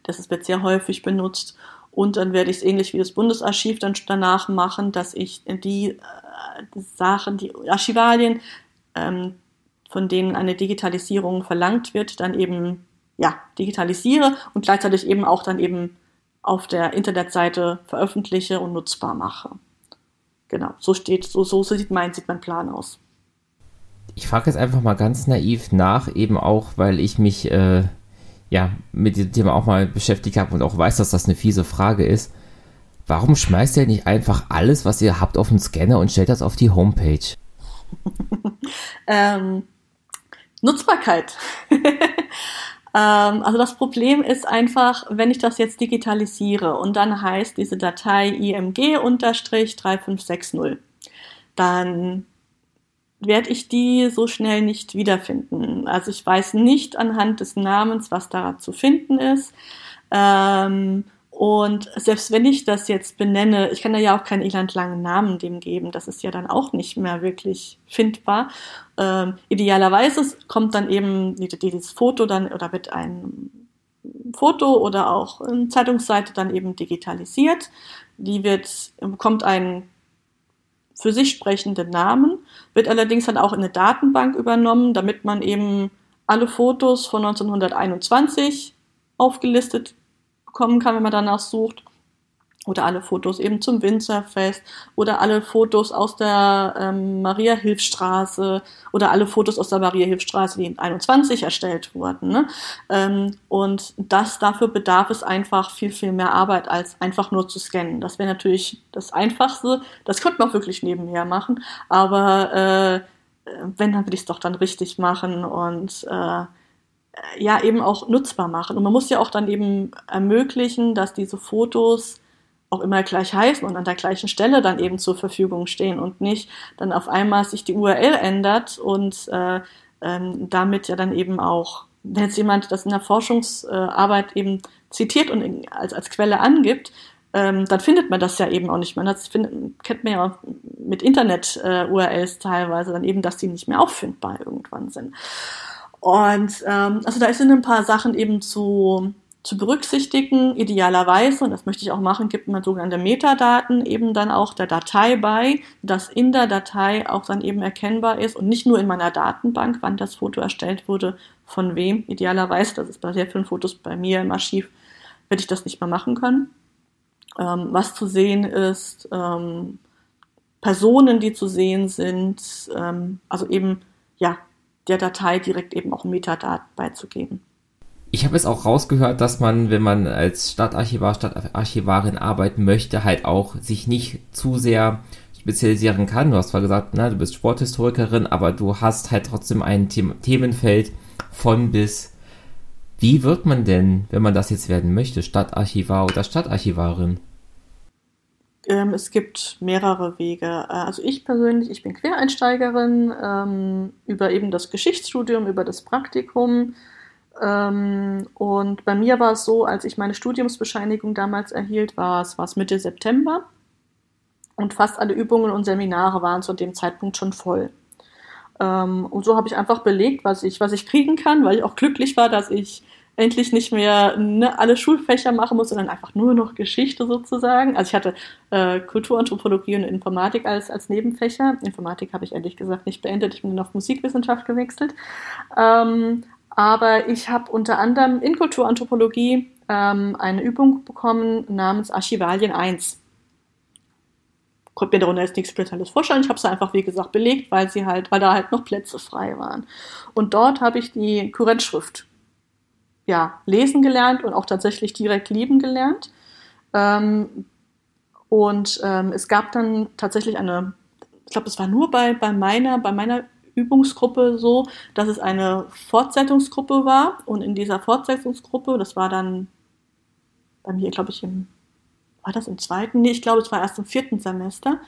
Das wird sehr häufig benutzt. Und dann werde ich es ähnlich wie das Bundesarchiv dann danach machen, dass ich die äh, Sachen, die Archivalien, ähm, von denen eine Digitalisierung verlangt wird, dann eben ja digitalisiere und gleichzeitig eben auch dann eben auf der Internetseite veröffentliche und nutzbar mache. Genau, so steht, so, so sieht mein, sieht mein Plan aus. Ich frage jetzt einfach mal ganz naiv nach, eben auch, weil ich mich äh, ja mit dem Thema auch mal beschäftigt habe und auch weiß, dass das eine fiese Frage ist. Warum schmeißt ihr nicht einfach alles, was ihr habt, auf den Scanner und stellt das auf die Homepage? *laughs* ähm, Nutzbarkeit. *laughs* Ähm, also das Problem ist einfach, wenn ich das jetzt digitalisiere und dann heißt diese Datei img-3560, dann werde ich die so schnell nicht wiederfinden. Also ich weiß nicht anhand des Namens, was da zu finden ist. Ähm, und selbst wenn ich das jetzt benenne, ich kann da ja auch keinen elendlangen Namen dem geben, das ist ja dann auch nicht mehr wirklich findbar. Ähm, idealerweise kommt dann eben dieses Foto dann oder mit einem Foto oder auch eine Zeitungsseite dann eben digitalisiert. Die wird, bekommt einen für sich sprechenden Namen, wird allerdings dann auch in eine Datenbank übernommen, damit man eben alle Fotos von 1921 aufgelistet bekommen kann, wenn man danach sucht. Oder alle Fotos eben zum Winzerfest oder alle Fotos aus der ähm, Maria-Hilf-Straße oder alle Fotos aus der Maria-Hilf-Straße, die in 21 erstellt wurden. Ne? Ähm, und das, dafür bedarf es einfach viel, viel mehr Arbeit, als einfach nur zu scannen. Das wäre natürlich das Einfachste. Das könnte man auch wirklich nebenher machen. Aber äh, wenn, dann will ich es doch dann richtig machen und äh, ja eben auch nutzbar machen. Und man muss ja auch dann eben ermöglichen, dass diese Fotos auch immer gleich heißen und an der gleichen Stelle dann eben zur Verfügung stehen und nicht dann auf einmal sich die URL ändert und äh, ähm, damit ja dann eben auch, wenn jetzt jemand das in der Forschungsarbeit eben zitiert und als, als Quelle angibt, ähm, dann findet man das ja eben auch nicht mehr. Das findet, kennt man ja auch mit Internet-URLs äh, teilweise dann eben, dass die nicht mehr auffindbar irgendwann sind. Und ähm, also da sind ein paar Sachen eben zu, zu berücksichtigen. Idealerweise, und das möchte ich auch machen, gibt man sogenannte Metadaten eben dann auch der Datei bei, dass in der Datei auch dann eben erkennbar ist und nicht nur in meiner Datenbank, wann das Foto erstellt wurde, von wem. Idealerweise, das ist bei sehr vielen Fotos bei mir im Archiv, werde ich das nicht mehr machen können. Ähm, was zu sehen ist, ähm, Personen, die zu sehen sind, ähm, also eben, ja, der Datei direkt eben auch Metadaten beizugeben. Ich habe jetzt auch rausgehört, dass man, wenn man als Stadtarchivar, Stadtarchivarin arbeiten möchte, halt auch sich nicht zu sehr spezialisieren kann. Du hast zwar gesagt, na, du bist Sporthistorikerin, aber du hast halt trotzdem ein Themenfeld von bis. Wie wird man denn, wenn man das jetzt werden möchte, Stadtarchivar oder Stadtarchivarin? Ähm, es gibt mehrere Wege. Äh, also ich persönlich, ich bin Quereinsteigerin ähm, über eben das Geschichtsstudium, über das Praktikum. Ähm, und bei mir war es so, als ich meine Studiumsbescheinigung damals erhielt, war es, war es Mitte September. Und fast alle Übungen und Seminare waren zu dem Zeitpunkt schon voll. Ähm, und so habe ich einfach belegt, was ich, was ich kriegen kann, weil ich auch glücklich war, dass ich endlich nicht mehr ne, alle Schulfächer machen muss, sondern einfach nur noch Geschichte sozusagen. Also ich hatte äh, Kulturanthropologie und Informatik als, als Nebenfächer. Informatik habe ich ehrlich gesagt nicht beendet, ich bin dann auf Musikwissenschaft gewechselt. Ähm, aber ich habe unter anderem in Kulturanthropologie ähm, eine Übung bekommen namens Archivalien 1 konnte mir darunter jetzt nichts Spezielles vorstellen. Ich habe es einfach, wie gesagt, belegt, weil sie halt, weil da halt noch Plätze frei waren. Und dort habe ich die Kurrentschrift ja, lesen gelernt und auch tatsächlich direkt lieben gelernt. Ähm, und ähm, es gab dann tatsächlich eine, ich glaube, es war nur bei, bei meiner, bei meiner Übungsgruppe so, dass es eine Fortsetzungsgruppe war. Und in dieser Fortsetzungsgruppe, das war dann bei mir, glaube ich, im war das im zweiten? Nee, ich glaube, es war erst im vierten Semester.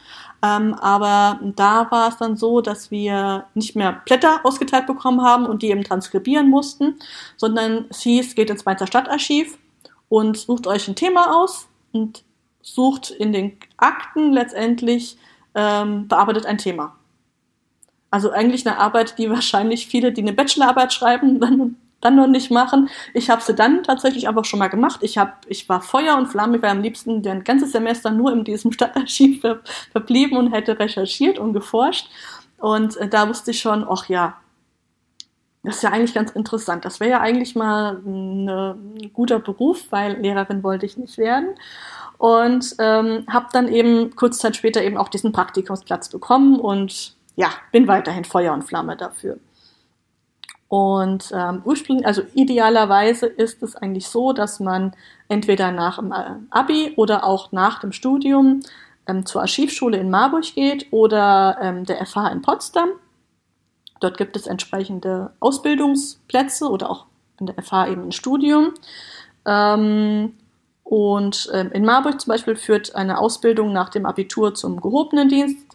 Ähm, aber da war es dann so, dass wir nicht mehr Blätter ausgeteilt bekommen haben und die eben transkribieren mussten, sondern es hieß, geht ins Mainzer Stadtarchiv und sucht euch ein Thema aus und sucht in den Akten letztendlich, ähm, bearbeitet ein Thema. Also eigentlich eine Arbeit, die wahrscheinlich viele, die eine Bachelorarbeit schreiben, dann dann noch nicht machen. Ich habe sie dann tatsächlich einfach schon mal gemacht. Ich hab, ich war Feuer und Flamme, ich war am liebsten ein ganzes Semester nur in diesem *laughs* Stadtarchiv ver verblieben und hätte recherchiert und geforscht. Und äh, da wusste ich schon, ach ja, das ist ja eigentlich ganz interessant. Das wäre ja eigentlich mal ein guter Beruf, weil Lehrerin wollte ich nicht werden. Und ähm, habe dann eben kurz Zeit später eben auch diesen Praktikumsplatz bekommen und ja, bin weiterhin Feuer und Flamme dafür. Und ähm, ursprünglich, also idealerweise ist es eigentlich so, dass man entweder nach dem äh, Abi oder auch nach dem Studium ähm, zur Archivschule in Marburg geht oder ähm, der FH in Potsdam. Dort gibt es entsprechende Ausbildungsplätze oder auch in der FH eben ein Studium. Ähm, und ähm, in Marburg zum Beispiel führt eine Ausbildung nach dem Abitur zum gehobenen Dienst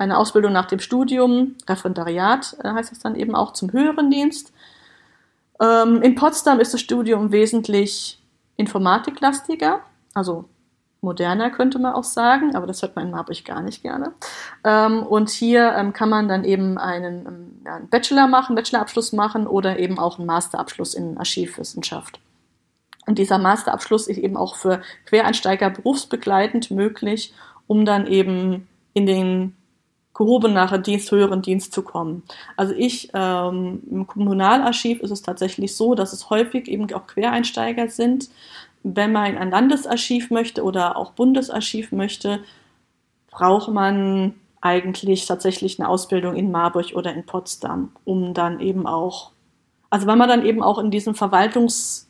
eine Ausbildung nach dem Studium, Referendariat äh, heißt es dann eben auch zum höheren Dienst. Ähm, in Potsdam ist das Studium wesentlich informatiklastiger, also moderner könnte man auch sagen, aber das hört man in Marburg gar nicht gerne. Ähm, und hier ähm, kann man dann eben einen, einen Bachelor machen, Bachelorabschluss machen oder eben auch einen Masterabschluss in Archivwissenschaft. Und dieser Masterabschluss ist eben auch für Quereinsteiger berufsbegleitend möglich, um dann eben in den gehobener Dienst, höheren Dienst zu kommen. Also ich, ähm, im Kommunalarchiv ist es tatsächlich so, dass es häufig eben auch Quereinsteiger sind. Wenn man in ein Landesarchiv möchte oder auch Bundesarchiv möchte, braucht man eigentlich tatsächlich eine Ausbildung in Marburg oder in Potsdam, um dann eben auch, also wenn man dann eben auch in diesem Verwaltungs-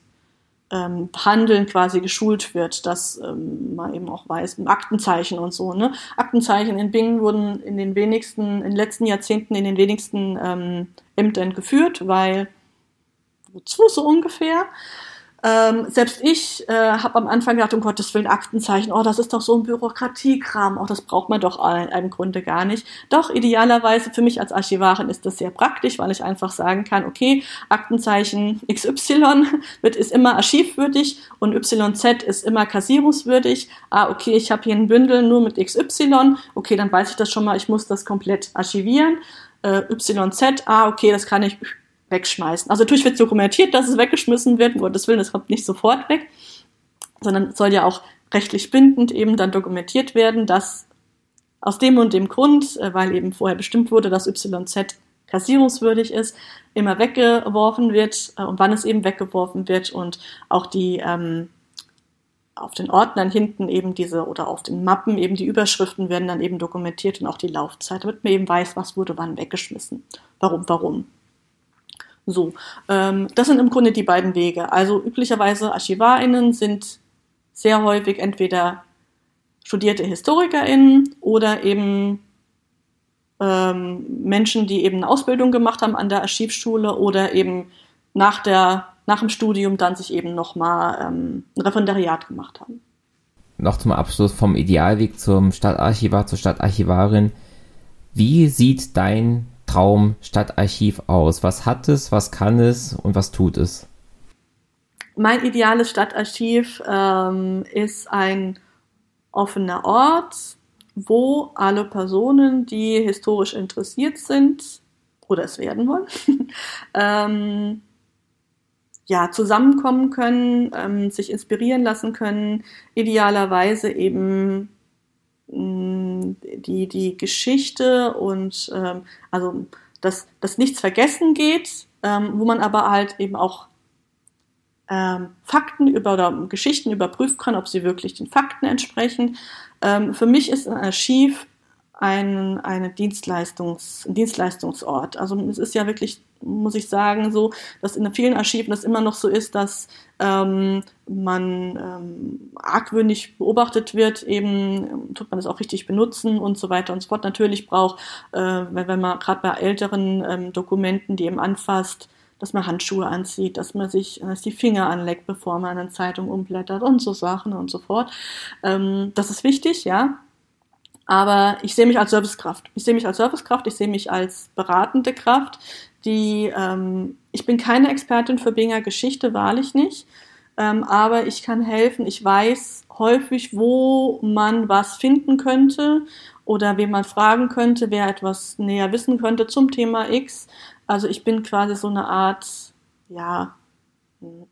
ähm, Handeln quasi geschult wird, dass ähm, man eben auch weiß, Aktenzeichen und so. Ne? Aktenzeichen in Bingen wurden in den wenigsten, in den letzten Jahrzehnten in den wenigsten ähm, Ämtern geführt, weil wozu so ungefähr. Ähm, selbst ich äh, habe am Anfang gedacht, um Gottes Willen, Aktenzeichen, oh, das ist doch so ein Bürokratiekram, oh, das braucht man doch im Grunde gar nicht. Doch, idealerweise für mich als Archivarin ist das sehr praktisch, weil ich einfach sagen kann, okay, Aktenzeichen XY *laughs* wird, ist immer archivwürdig und YZ ist immer kassierungswürdig. Ah, okay, ich habe hier ein Bündel nur mit XY, okay, dann weiß ich das schon mal, ich muss das komplett archivieren. Äh, YZ, ah, okay, das kann ich wegschmeißen. Also natürlich wird dokumentiert, dass es weggeschmissen wird, um Gottes Willen, es kommt nicht sofort weg, sondern soll ja auch rechtlich bindend eben dann dokumentiert werden, dass aus dem und dem Grund, äh, weil eben vorher bestimmt wurde, dass YZ kassierungswürdig ist, immer weggeworfen wird äh, und wann es eben weggeworfen wird und auch die ähm, auf den Ordnern hinten eben diese oder auf den Mappen eben die Überschriften werden dann eben dokumentiert und auch die Laufzeit, damit man eben weiß, was wurde wann weggeschmissen. Warum, warum. So, ähm, das sind im Grunde die beiden Wege. Also üblicherweise ArchivarInnen sind sehr häufig entweder studierte HistorikerInnen oder eben ähm, Menschen, die eben eine Ausbildung gemacht haben an der Archivschule oder eben nach, der, nach dem Studium dann sich eben nochmal ähm, ein Referendariat gemacht haben. Noch zum Abschluss vom Idealweg zum Stadtarchivar, zur Stadtarchivarin. Wie sieht dein Traum Stadtarchiv aus? Was hat es, was kann es und was tut es? Mein ideales Stadtarchiv ähm, ist ein offener Ort, wo alle Personen, die historisch interessiert sind oder es werden wollen, *laughs* ähm, ja, zusammenkommen können, ähm, sich inspirieren lassen können, idealerweise eben mh, mm, die, die Geschichte und ähm, also dass, dass nichts vergessen geht, ähm, wo man aber halt eben auch ähm, Fakten über oder Geschichten überprüfen kann, ob sie wirklich den Fakten entsprechen. Ähm, für mich ist ein Archiv ein, eine Dienstleistungs, ein Dienstleistungsort. Also es ist ja wirklich, muss ich sagen, so, dass in vielen Archiven das immer noch so ist, dass ähm, man ähm, argwöhnig beobachtet wird, eben tut man das auch richtig benutzen und so weiter und so fort. Natürlich braucht, äh, wenn, man gerade bei älteren ähm, Dokumenten, die eben anfasst, dass man Handschuhe anzieht, dass man sich dass die Finger anleckt, bevor man eine Zeitung umblättert und so Sachen und so fort. Ähm, das ist wichtig, ja. Aber ich sehe mich als Servicekraft. Ich sehe mich als Servicekraft, ich sehe mich als beratende Kraft, die, ähm, ich bin keine Expertin für Binger Geschichte, wahrlich nicht. Ähm, aber ich kann helfen. Ich weiß häufig, wo man was finden könnte oder wen man fragen könnte, wer etwas näher wissen könnte zum Thema X. Also ich bin quasi so eine Art, ja,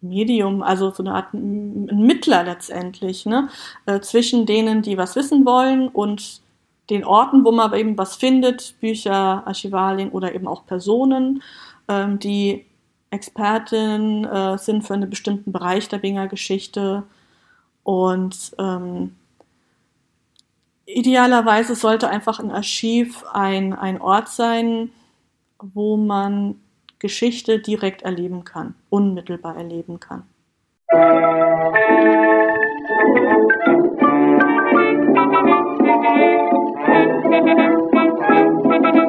Medium, also so eine Art Mittler letztendlich, ne, äh, zwischen denen, die was wissen wollen und den Orten, wo man eben was findet, Bücher, Archivalien oder eben auch Personen, ähm, die Expertin äh, sind für einen bestimmten Bereich der Binger Geschichte und ähm, idealerweise sollte einfach ein Archiv ein, ein Ort sein, wo man Geschichte direkt erleben kann, unmittelbar erleben kann. Musik Thank you.